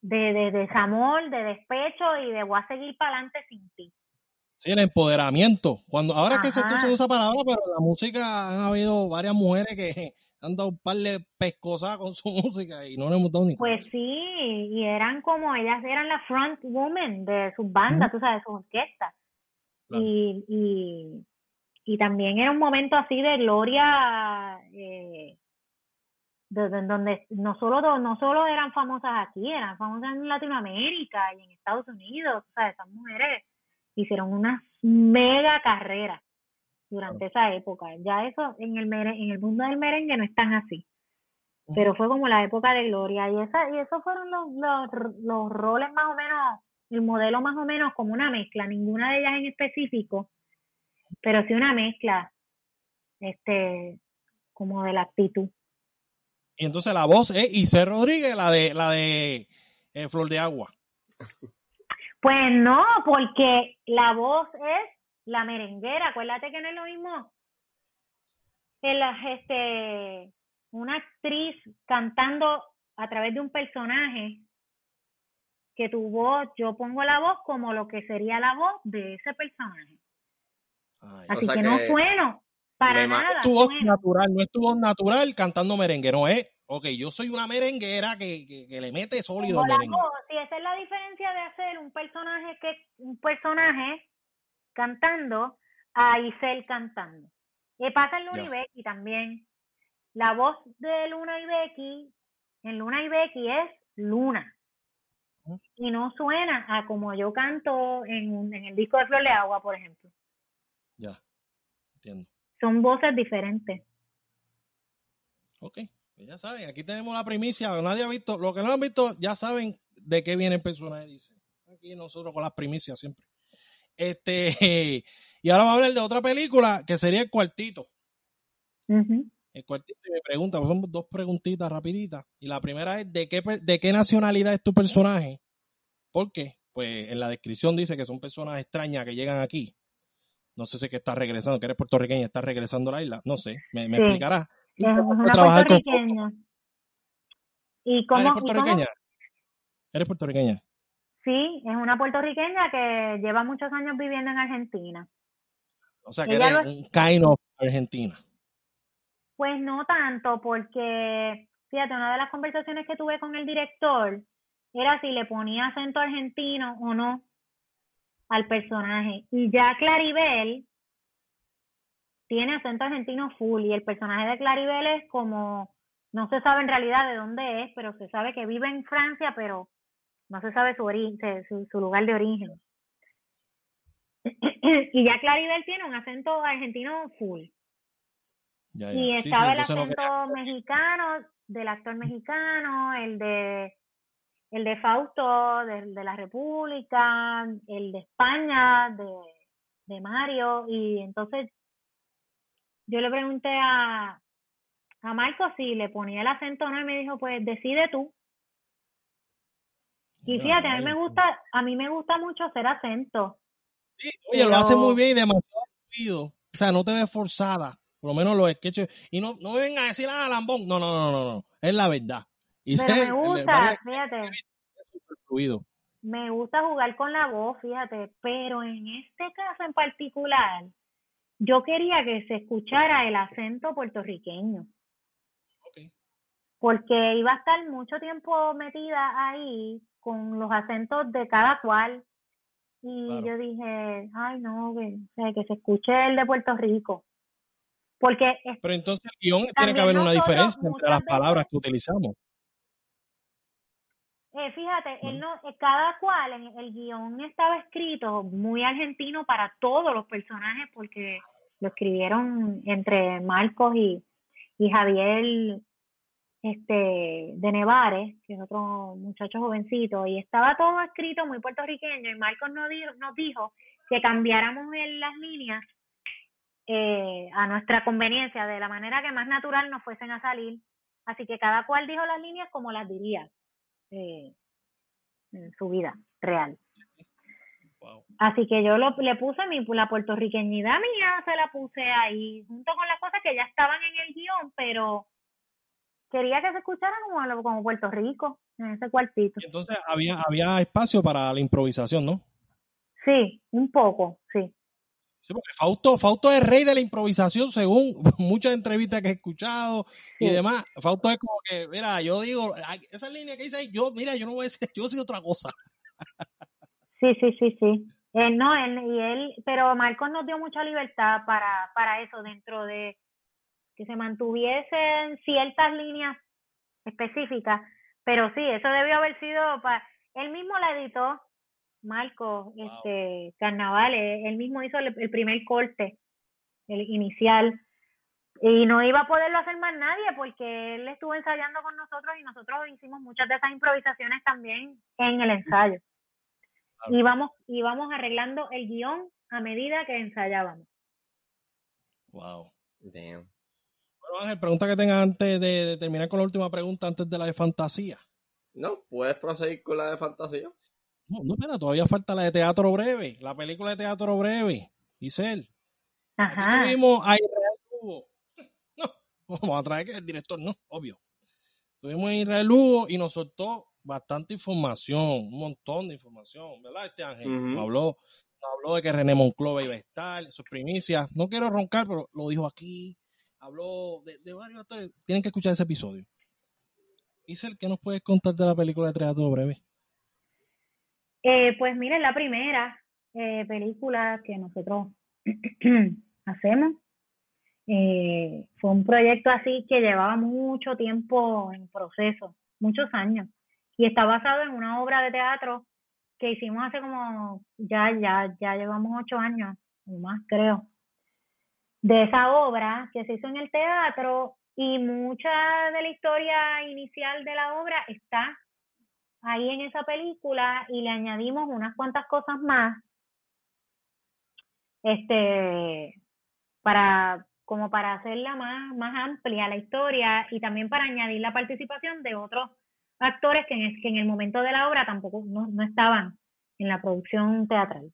de, de desamor, de despecho y de voy a seguir para adelante sin ti. Sí, el empoderamiento. Cuando, ahora que se, usa palabra, pero en la música han habido varias mujeres que han dado un par de pescosas con su <laughs> música y no le hemos dado ni Pues sí, y eran como, ellas eran la front woman de sus bandas, tú sabes, de sus orquestas. Y, y, y también era un momento así de gloria, eh, donde no solo, no solo eran famosas aquí, eran famosas en Latinoamérica y en Estados Unidos, o sea, esas mujeres hicieron una mega carrera durante esa época. Ya eso en el en el mundo del merengue no es tan así. Pero fue como la época de gloria y esa y esos fueron los, los, los roles más o menos, el modelo más o menos como una mezcla, ninguna de ellas en específico, pero sí una mezcla este como de la actitud. Y entonces la voz es Isel Rodríguez, la de la de eh, Flor de Agua. Pues no, porque la voz es la merenguera. Acuérdate que no es lo mismo el, este, una actriz cantando a través de un personaje que tu voz, yo pongo la voz como lo que sería la voz de ese personaje. Así que, no sueno para nada. Es tu voz natural, no es tu voz natural cantando merengue, no es ok, yo soy una merenguera que, que, le mete sólido al merengue. sí, esa es la diferencia de hacer un personaje que un personaje cantando a Isel cantando. Y pasa en Luna y Becky también. La voz de Luna y Becky, en Luna y Becky es Luna. Y no suena a como yo canto en, en el disco de Flor de Agua, por ejemplo. Ya, entiendo. Son voces diferentes. Ok. Pues ya saben, aquí tenemos la primicia. Nadie ha visto, lo que no han visto, ya saben de qué viene el personaje, dice. Aquí nosotros con las primicias siempre. Este, <laughs> y ahora vamos a hablar de otra película que sería El Cuartito. El Cuartito, me pregunta, pues son dos preguntitas rapiditas. Y la primera es, ¿de qué, ¿de qué nacionalidad es tu personaje? ¿Por qué? Pues en la descripción dice que son personas extrañas que llegan aquí. No sé si es que estás regresando, que eres puertorriqueña y estás regresando a la isla. No sé, me, me explicarás. Es una puertorriqueña. ¿Y cómo, ¿Eres puertorriqueña? ¿Eres puertorriqueña? Sí, es una puertorriqueña que lleva muchos años viviendo en Argentina. O sea, que eres un kind of argentina. Pues no tanto, porque, fíjate, una de las conversaciones que tuve con el director era si le ponía acento argentino o no al personaje. Y ya Claribel tiene acento argentino full y el personaje de Claribel es como, no se sabe en realidad de dónde es, pero se sabe que vive en Francia, pero no se sabe su, origen, su, lugar de origen. <clears throat> y ya Claribel tiene un acento argentino full. Y estaba el acento mexicano, del actor mexicano, el de el de Fausto, de, de la República, el de España, de, de Mario, y entonces yo le pregunté a, a Marco si le ponía el acento o no y me dijo, pues decide tú. Y fíjate, a mí me gusta, a mí me gusta mucho hacer acento. Sí, oye, lo hace muy bien y demasiado fluido. O sea, no te ves forzada. Por lo menos los sketches. Y no, no me vengan a decir, ah, lambón. No, no, no, no, no. Es la verdad. Y Pero me <laughs> gusta, fíjate. Me gusta jugar con la voz, fíjate. Pero en este caso en particular, yo quería que se escuchara el acento puertorriqueño. Porque iba a estar mucho tiempo metida ahí con los acentos de cada cual. Y yo dije, ay no, que, que se escuche el de Puerto Rico. Porque Pero entonces el guion tiene que haber una diferencia entre las palabras que utilizamos. Eh, fíjate, él no, eh, cada cual, en el guion estaba escrito muy argentino para todos los personajes porque lo escribieron entre Marcos y, y Javier este de Nevares, que es otro muchacho jovencito, y estaba todo escrito muy puertorriqueño y Marcos nos dijo, nos dijo que cambiáramos las líneas eh, a nuestra conveniencia, de la manera que más natural nos fuesen a salir. Así que cada cual dijo las líneas como las diría eh, en su vida real. Así que yo lo, le puse mi, la puertorriqueñidad mía, se la puse ahí, junto con las cosas que ya estaban en el guion, pero quería que se escuchara como, como Puerto Rico, en ese cuartito. entonces había, había espacio para la improvisación, ¿no? Sí, un poco, sí. Sí, porque Fausto, Fausto es rey de la improvisación, según <laughs> muchas entrevistas que he escuchado y demás. Fausto es como que, mira, yo digo, esa línea que dice ahí, yo, mira, yo no voy a decir, <laughs> yo soy otra cosa. Sí, sí, sí, sí. Eh, no, él, y él, pero Marcos nos dio mucha libertad para, para eso, dentro de que se mantuviesen ciertas líneas específicas, pero sí, eso debió haber sido para, él mismo la editó, Marcos, este, Carnaval, eh, él mismo hizo el, primer corte, el inicial, y no iba a poderlo hacer más nadie porque él estuvo ensayando con nosotros y nosotros hicimos muchas de esas improvisaciones también en el ensayo. Y vamos, arreglando el guion a medida que ensayábamos. Wow. Damn. Bueno, Ángel, pregunta que tenga antes de, terminar con la última pregunta, antes de la de fantasía. No, ¿puedes proseguir con la de fantasía? No, no, espera, todavía falta la de teatro breve, la película de teatro breve, Isel. Ajá. tuvimos a Israel Lugo. <laughs> No, vamos a traer que el director, no, obvio. Tuvimos a Israel Lugo y nos soltó bastante información, un montón de información, ¿verdad? Este Ángel habló, habló de que René Monclova iba a estar, sus primicias. No quiero roncar, pero lo dijo aquí. Habló de, varios actores. Tienen que escuchar ese episodio. Isel, ¿qué nos puedes contar de la película de Teatro Breve? Eh, pues miren, la primera eh, película que nosotros <clears throat> hacemos eh, fue un proyecto así que llevaba mucho tiempo en proceso, muchos años y está basado en una obra de teatro que hicimos hace como, ya, ya, ya llevamos ocho años, o más creo, de esa obra que se hizo en el teatro y mucha de la historia inicial de la obra está ahí en esa película y le añadimos unas cuantas cosas más este para como para hacerla más más amplia la historia y también para añadir la participación de otros actores que en, que en el momento de la obra tampoco no, no estaban en la producción teatral.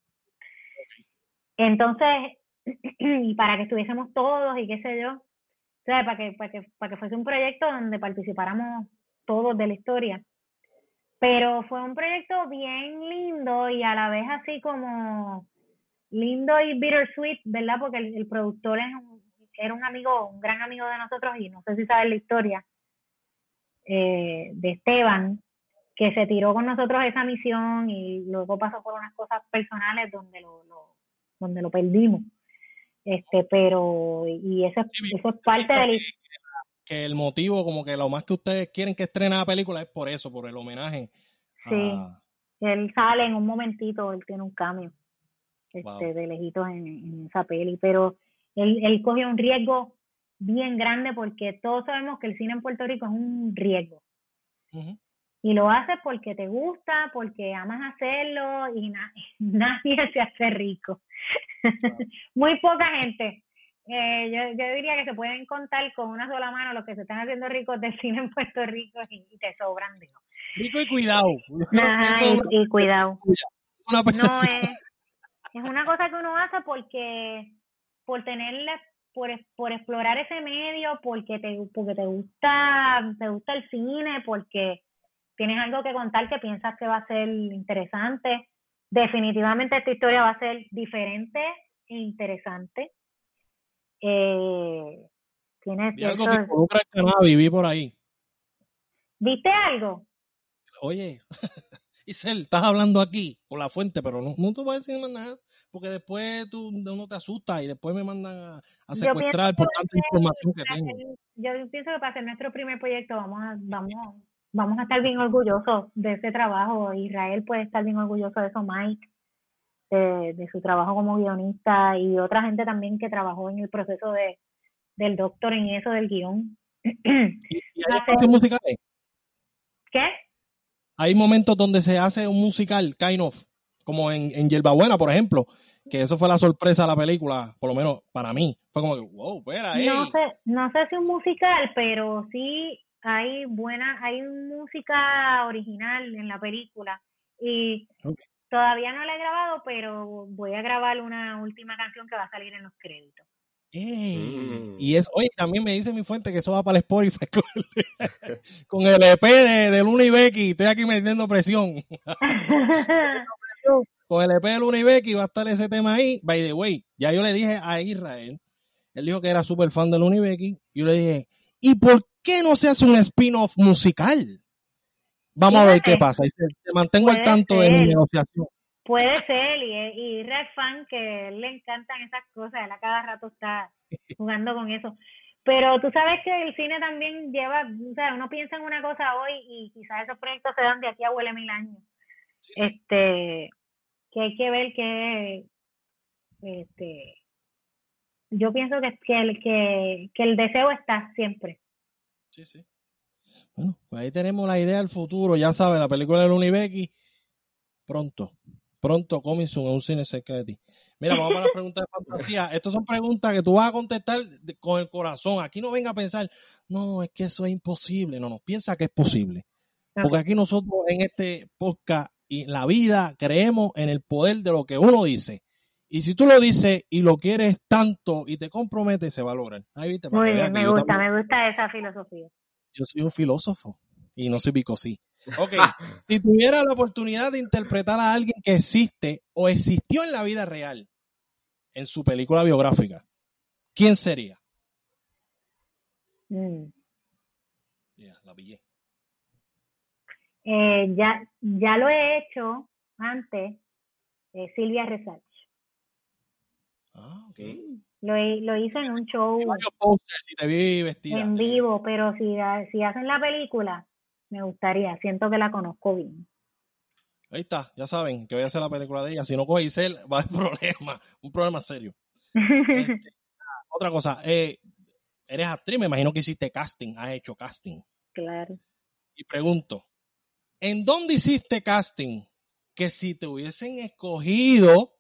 Entonces, y para que estuviésemos todos y qué sé yo, o sea, para que, para que, para que fuese un proyecto donde participáramos todos de la historia. Pero fue un proyecto bien lindo y a la vez así como lindo y bittersweet, ¿verdad? Porque el, productor es un, era un amigo, un gran amigo de nosotros y no sé si sabes la historia eh, de Esteban, que se tiró con nosotros esa misión y luego pasó por unas cosas personales donde lo, donde lo perdimos. Este, pero, y eso, eso es parte del... Que el motivo, como que lo más que ustedes quieren que estrene la película es por eso, por el homenaje. Sí, él sale en un momentito, él tiene un cambio este, de lejitos en, en esa peli, pero él, él cogió un riesgo bien grande porque todos sabemos que el cine en Puerto Rico es un riesgo. Y lo haces porque te gusta, porque amas hacerlo y <laughs> nadie se hace rico. <laughs> Muy poca gente. Eh, yo, yo, diría que se pueden contar con una sola mano los que se están haciendo ricos del cine en Puerto Rico y, te sobran, digo. Rico y cuidado. <laughs> y, cuidado. no, es, es una cosa que uno hace porque por tener la por, por explorar ese medio, porque te, porque te gusta, te gusta el cine, porque tienes algo que contar que piensas que va a ser interesante. Definitivamente esta historia va a ser diferente e interesante. Eh, tienes algo que involucra el canal, por ahí. ¿Viste algo? Oye, <laughs> Isel, estás hablando aquí por la fuente, pero no, no te voy a decir nada, porque después tú, uno te asusta y después me mandan a, secuestrar por tanta información que tengo. Yo pienso que para hacer nuestro primer proyecto vamos a, vamos, vamos a estar bien orgullosos de ese trabajo. Israel puede estar bien orgulloso de eso, Mike, de, su trabajo como guionista y otra gente también que trabajó en el proceso de, del doctor en eso del guion. ¿Y, hay musicales? ¿Qué? hay momentos donde se hace un musical, kind of, como en, en Buena, por ejemplo, que eso fue la sorpresa de la película, por lo menos para mí. Fue como que, wow, espera, No sé, no sé si un musical, pero sí hay buena, hay música original en la película. Y todavía no la he grabado, pero voy a grabar una última canción que va a salir en los créditos. Mm. Y es, oye, también me dice mi fuente que eso va para el Spotify <laughs> con, el EP de, de Luna y Becky. Estoy aquí metiendo presión. <laughs> con el EP de Luna y Becky va a estar ese tema ahí. By the way, ya yo le dije a Israel, él dijo que era súper fan de Luna y Becky. Yo le dije, ¿y por qué no se hace un spin-off musical? Vamos a ver qué pasa. Y se, mantengo al tanto de mi negociación. Puede ser, y, y Red Fan, que le encantan esas cosas, él a cada rato está jugando con eso. Pero tú sabes que el cine también lleva, o sea, uno piensa en una cosa hoy y quizás esos proyectos se dan de aquí a huele mil años. Este, que hay que ver que, este, yo pienso que, que, el, que, que el deseo está siempre. Sí, sí. Bueno, pues ahí tenemos la idea del futuro, ya sabes, la película de Unibecky, pronto, pronto coming soon, un cine cerca de ti. Mira, vamos a las preguntas de fantasía. <laughs> Estas son preguntas que tú vas a contestar con el corazón. Aquí no venga a pensar, no, es que eso es imposible. No, no, piensa que es posible. Porque aquí nosotros en este podcast y la vida creemos en el poder de lo que uno dice. Y si tú lo dices y lo quieres tanto y te comprometes, se va a lograr. Ahí, ¿viste? Muy bien, me gusta, me gusta esa filosofía. Yo soy un filósofo y no soy bicosí. Ok, <laughs> si tuviera la oportunidad de interpretar a alguien que existe o existió en la vida real en su película biográfica, ¿quién sería? Mm. la pillé. Eh, ya, ya lo he hecho antes, eh, Silvia Resach. Ah. Lo, lo hice en un show te vi vestida. en vivo, pero si, si hacen la película, me gustaría, siento que la conozco bien. Ahí está, ya saben que voy a hacer la película de ella. Si no coge Isel, <laughs> va a haber problema, un problema serio. Este, <laughs> otra cosa, eh, eres actriz, me imagino que hiciste casting, has hecho casting. Claro. Y pregunto, ¿en dónde hiciste casting? Que si te hubiesen escogido,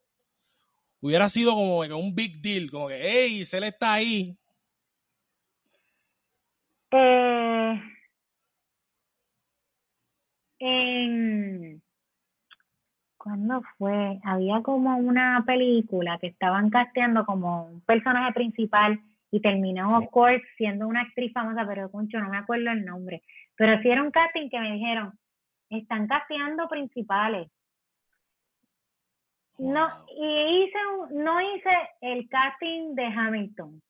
hubiera sido como que un big deal, como que, hey, Isel está ahí. Eh, en ¿cuándo fue? Había como una película que estaban casteando como un personaje principal y terminó, of course, siendo una actriz famosa, pero concho, no me acuerdo el nombre. Pero sí era un casting que me dijeron, están casteando principales. No, y hice no hice el casting de Hamilton.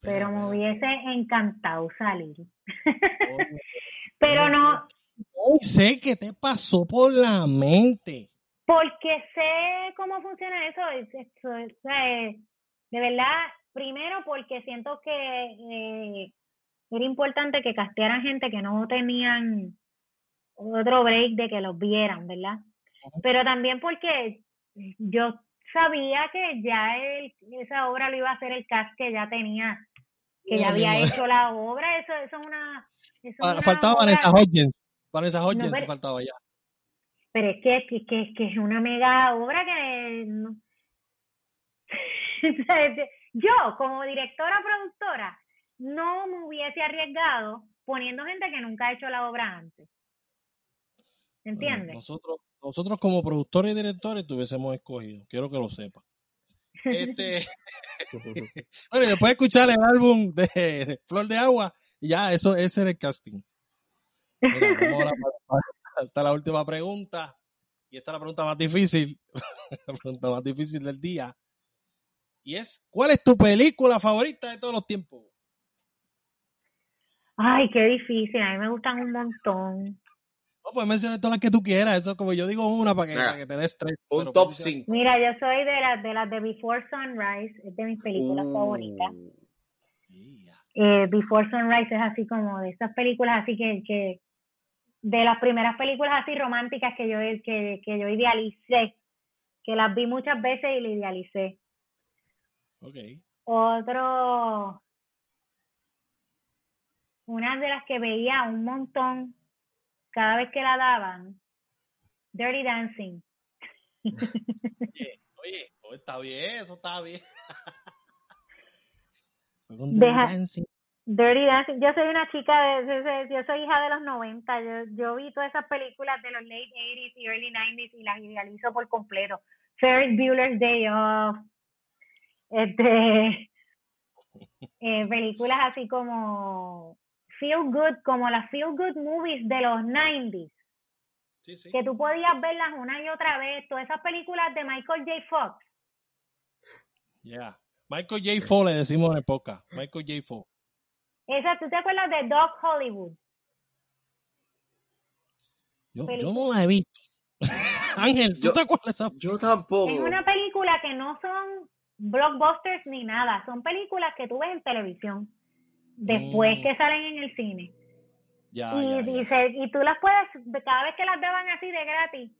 Pero me hubiese encantado salir. <laughs> pero no, no sé qué te pasó por la mente. Porque sé cómo funciona eso. de verdad, primero porque siento que eh, era importante que castearan gente que no tenían otro break de que los vieran, ¿verdad? Pero también porque yo sabía que ya esa obra lo iba a hacer el cast que ya tenía, que ya había hecho la obra. Eso, eso es una. Eso faltaba Vanessa Hodgins. Vanessa Hodgins pero, faltaba ya. Pero es que, que, que, que, es una mega obra que... <laughs> Yo, como directora productora, no me hubiese arriesgado poniendo gente que nunca ha hecho la obra antes. ¿Entiendes? nosotros, nosotros como productores y directores tuviésemos escogido, quiero que lo sepa. Este, <laughs> bueno, y después de escuchar el álbum de, Flor de Agua, ya, eso ese era el casting. Mira, hasta la última pregunta. Y esta es la pregunta más difícil. <laughs> la pregunta más difícil del día. Y es, ¿cuál es tu película favorita de todos los tiempos? Ay, qué difícil. A mí me gustan un montón. No, puedes mencionar todas las que tú quieras. Eso como yo digo una para que, te des tres. Un top 5. Mira, yo soy de las de, las de Before Sunrise. Es de mis películas uh. favoritas. Eh, Before Sunrise es así como de esas películas así que, que de las primeras películas así románticas que yo, que, que yo idealicé, que las vi muchas veces y le idealicé. Okay. Otro, una de las que veía un montón cada vez que la daban, Dirty Dancing. <laughs> Oye, oye, está bien, eso está bien. <laughs> Deja, Dirty Dancing. Yo soy una chica de, yo soy hija de los 90. Yo, yo vi todas esas películas de los late 80s y early 90s y las idealizo por completo. Ferris Bueller's Day Off. Este, <laughs> eh, películas así como Feel Good, como las Feel Good movies de los 90s. Sí, sí. Que tú podías verlas una y otra vez. Todas esas películas de Michael J. Fox. Ya. Michael J. Fox le decimos en época. Michael J. Fox. Esa, ¿tú te acuerdas de Doc Hollywood? Yo, yo no la he visto. <laughs> Ángel, ¿tú te acuerdas? Yo tampoco. Es una película que no son blockbusters ni nada, son películas que tú ves en televisión después mm. que salen en el cine. Ya, y, ya, y tú las puedes, cada vez que las daban así de gratis,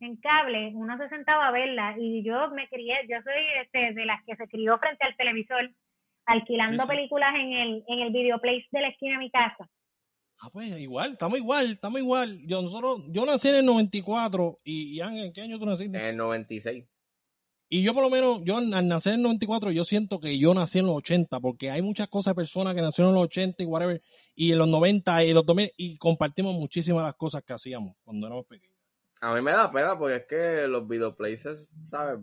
en cable, uno se sentaba a verla y yo me crié, yo soy este, de las que se crió frente al televisor alquilando películas en el, en el videoplace de la esquina de mi casa. Ah, pues igual, estamos igual, estamos igual. Yo, nosotros, yo nací en el 94 y, y ¿en qué año tú naciste? En el 96. Y yo por lo menos, yo al nacer en el 94, yo siento que yo nací en los 80, porque hay muchas cosas, personas que nacieron en los 80 y whatever, y en los 90 y los 2000, y compartimos muchísimas las cosas que hacíamos cuando éramos pequeños. A mí me da pena porque es que los videoplaces, ¿sabes?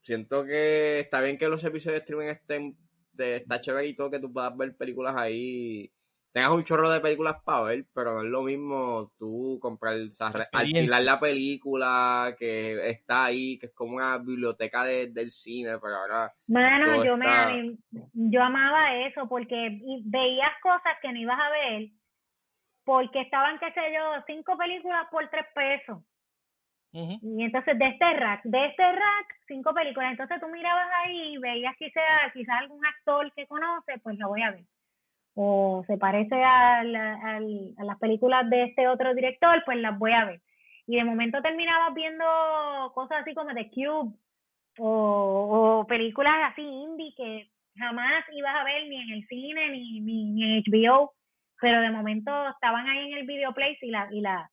Siento que está bien que los episodios de streaming estén de, está chévere y todo que tú puedas ver películas ahí. Tengas un chorro de películas para ver, pero no es lo mismo tú comprar, o sea, alquilar la película que está ahí, que es como una biblioteca del cine, pero ahora. Bueno, yo, me, yo amaba eso porque veías cosas que no ibas a ver porque estaban, qué sé yo, cinco películas por tres pesos. Y entonces de este rack, de este rack, cinco películas. Entonces tú mirabas ahí y veías quizás, quizás algún actor que conoce, pues lo voy a ver. O se parece a, a las películas de este otro director, pues las voy a ver. Y de momento terminabas viendo cosas así como The Cube o, o películas así indie que jamás ibas a ver ni en el cine ni, ni, ni en HBO, pero de momento estaban ahí en el videoplace y la, y la,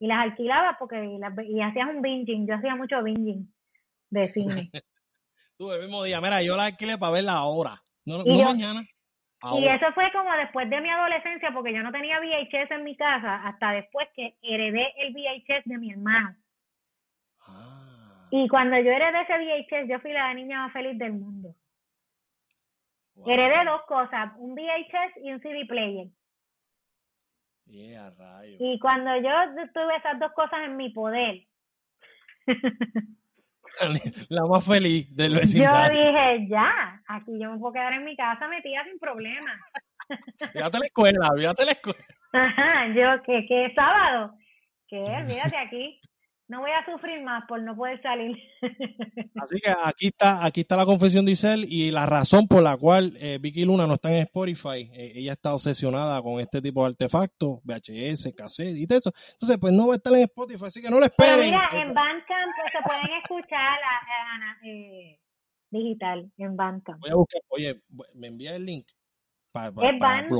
y las alquilaba porque y hacías un binging, yo hacía mucho binging de cine. <laughs> Tú el mismo día, mira, yo la alquilé para verla ahora, no, no mañana. Y eso fue como después de mi adolescencia, porque yo no tenía VHS en mi casa, hasta después que heredé el VHS de mi hermano. Ah. Y cuando yo heredé ese VHS, yo fui la niña más feliz del mundo. Heredé dos cosas, un VHS y un CD player. Y cuando yo tuve esas dos cosas en mi poder. <laughs> <laughs> la más feliz del vecindario. Yo dije, ya, aquí yo me puedo quedar en mi casa metida sin problema. <laughs> fíjate la escuela, fíjate la escuela. Ajá, yo, que, que sábado, que fíjate aquí no voy a sufrir más por no poder salir. <laughs> Así que aquí está, aquí está la confesión de Isel y la razón por la cual eh, Vicky Luna no está en Spotify. Eh, ella está obsesionada con este tipo de artefactos, VHS, cassette y todo eso. Entonces, pues no va a estar en Spotify, así que no lo esperen. Pero mira, en Bandcamp pues, se pueden escuchar eh, digital, en Bandcamp. Voy a buscar, oye, me envía el link. Pa, Bandcamp.com,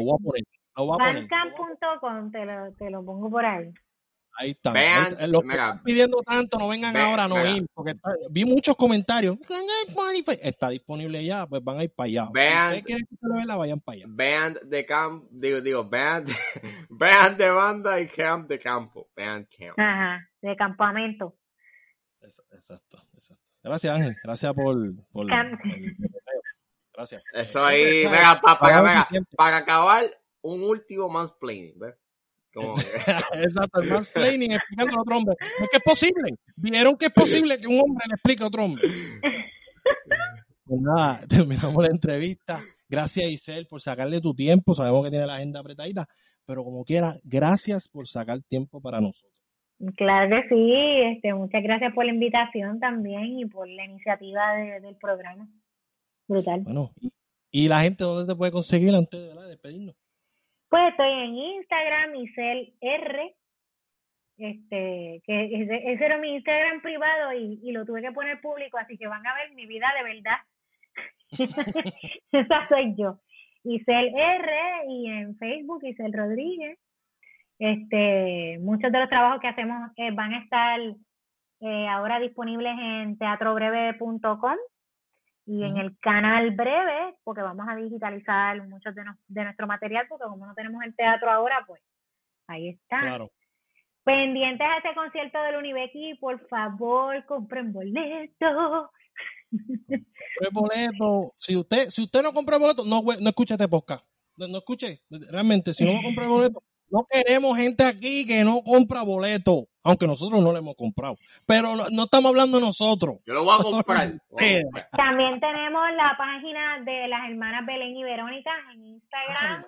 te lo, te lo pongo por ahí. Ahí está. Vean, los que están pidiendo tanto, no vengan ahora a no ir, porque vi muchos comentarios. Está disponible ya, pues van a ir para allá. Vean, si quieren que se lo vea, vayan para allá. Vean de camp, digo, digo, vean, <laughs> vean de banda y camp de campo. Vean camp. Ajá, de campamento. Exacto, exacto. Gracias, Ángel. Gracias por, por, Gracias. Eso ahí, venga, para, para, para acabar, un último mansplaining, ¿ves? <laughs> Exacto, el mansplaining explicando a otro hombre. Es que es posible. Vieron que es posible que un hombre le explique a otro hombre. Pues nada, <laughs> terminamos la entrevista. Gracias, Isel, por sacarle tu tiempo. Sabemos que tiene la agenda apretadita, pero como quiera, gracias por sacar tiempo para nosotros. Claro que sí. Este, muchas gracias por la invitación también y por la iniciativa del programa. Brutal. Bueno, y, la gente, ¿dónde te puede conseguir antes de despedirnos? Pues estoy en Instagram, Isel R, este, que ese, era mi Instagram privado y, y, lo tuve que poner público, así que van a ver mi vida de verdad. <laughs> Esa soy yo. Isel R y en Facebook Isel Rodríguez. Este, muchos de los trabajos que hacemos eh, van a estar eh, ahora disponibles en teatrobreve.com y en el canal breve, porque vamos a digitalizar muchos de, de nuestro material, porque como no tenemos el teatro ahora, pues ahí está. Claro. Pendientes a este concierto del Unibecky, por favor, compren boleto. Compre <laughs> boleto. Si usted, si usted no compra boleto, no, no escuche este podcast. No, no escuche. Realmente, si no compra boleto, no queremos gente aquí que no compra boleto, aunque nosotros no lo hemos comprado. Pero no, estamos hablando nosotros. Yo lo voy a comprar. <laughs> También tenemos la página de las hermanas Belén y Verónica en Instagram.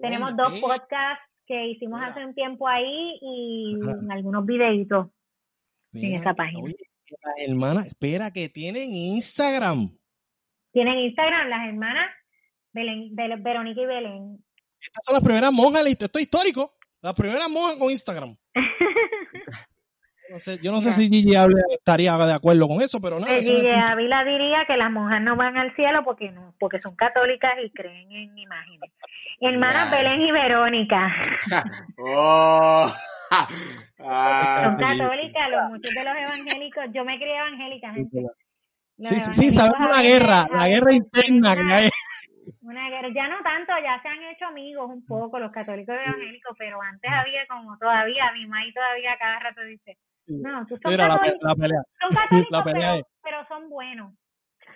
tenemos dos podcasts que hicimos hace un tiempo ahí y algunos videitos en esa página. las hermanas, espera, que tienen Instagram. Tienen Instagram las hermanas Belén, Verónica y Belén. Estas son las primeras monjas, esto es histórico. Las primeras monjas con Instagram. <laughs> yo no sé si Gigi estaría de acuerdo con eso, pero nada. No, Gigi Ávila diría que las monjas no van al cielo porque no, porque son católicas y creen en imágenes. Hermanas Belén y Verónica. <laughs> oh. <laughs> son católicas, los, muchos de los evangélicos. Yo me crié evangélica, gente. sí, sí, sí, sabemos la guerra, la guerra interna que hay. Una guerra, ya no tanto, ya se han hecho amigos un poco los católicos evangélicos, pero antes había como todavía, mi maíz todavía cada rato dice, no, tú son católicos, la, pelea. son <laughs> católicos la pelea pero, pero, son buenos.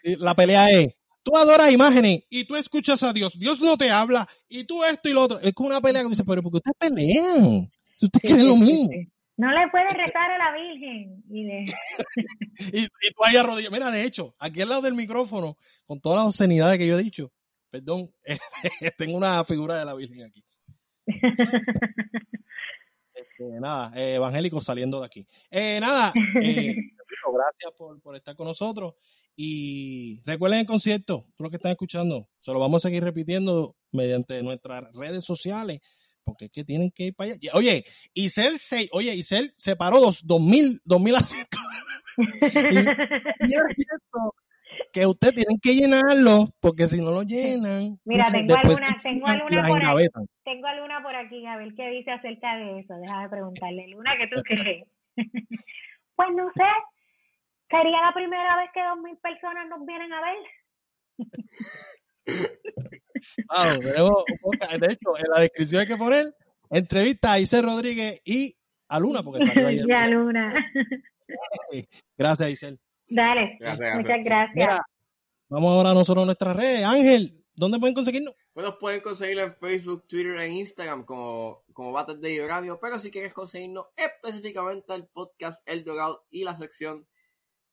Sí, la pelea es, tú adoras imágenes y tú escuchas a Dios, Dios no te habla y tú esto y lo otro. Es como una pelea que dice, pero porque ustedes pelean? Ustedes quieren lo mismo. No le puede rezar a la Virgen. Y, de... <laughs> y, y, tú ahí arrodillado. Mira, de hecho, aquí al lado del micrófono, con todas las obscenidades que yo he dicho, perdón, <laughs> tengo una figura de la Virgen aquí. <laughs> Este, nada, eh, evangélico saliendo de aquí. Eh, nada, eh, <laughs> gracias por, por, estar con nosotros. Y recuerden el concierto, todos los que están escuchando, se lo vamos a seguir repitiendo mediante nuestras redes sociales, porque es que tienen que ir para allá. Oye, Isel se, oye, Isel separó dos, dos mil, dos mil asientos. Que usted tienen que llenarlo, porque si no lo llenan. Mira, tengo alguna, tengo alguna por aquí, tengo alguna por aquí, a ver qué dice acerca de eso. Déjame preguntarle, Luna, ¿qué tú crees? <laughs> pues no sé, sería la primera vez que dos mil personas nos vienen a ver. <laughs> de hecho, en la descripción hay que poner entrevista a Isel Rodríguez y a Luna, porque salió <laughs> Y a Luna. Gracias, Isel. Dale, muchas gracias. vamos ahora nosotros a nuestras redes. Ángel, ¿dónde pueden conseguirnos? Pues nos pueden conseguir en Facebook, Twitter e Instagram como, como Battle de Radio, pero si quieres conseguirnos específicamente el podcast El Dogout y la sección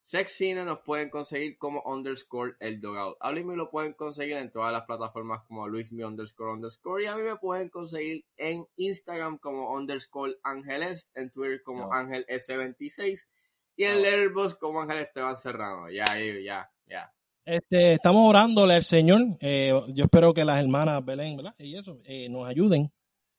Sex Cine nos pueden conseguir como underscore El Dogout. A mí me lo pueden conseguir en todas las plataformas como luismi underscore underscore y a mí me pueden conseguir en Instagram como underscore Ángeles, en Twitter como Ángel S26 y el Letterboxd como Ángel Esteban Serrano. Ya, ya, ya. Este, estamos orándole al Señor. Eh, yo espero que las hermanas Belén, ¿verdad? Y eso, eh, nos ayuden.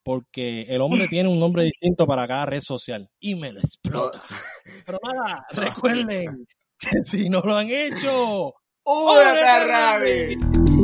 Porque el hombre tiene un nombre distinto para cada red social. Y me lo explota. <laughs> Pero nada, <laughs> recuerden que si no lo han hecho, <laughs> ¡Únete, Rabbit!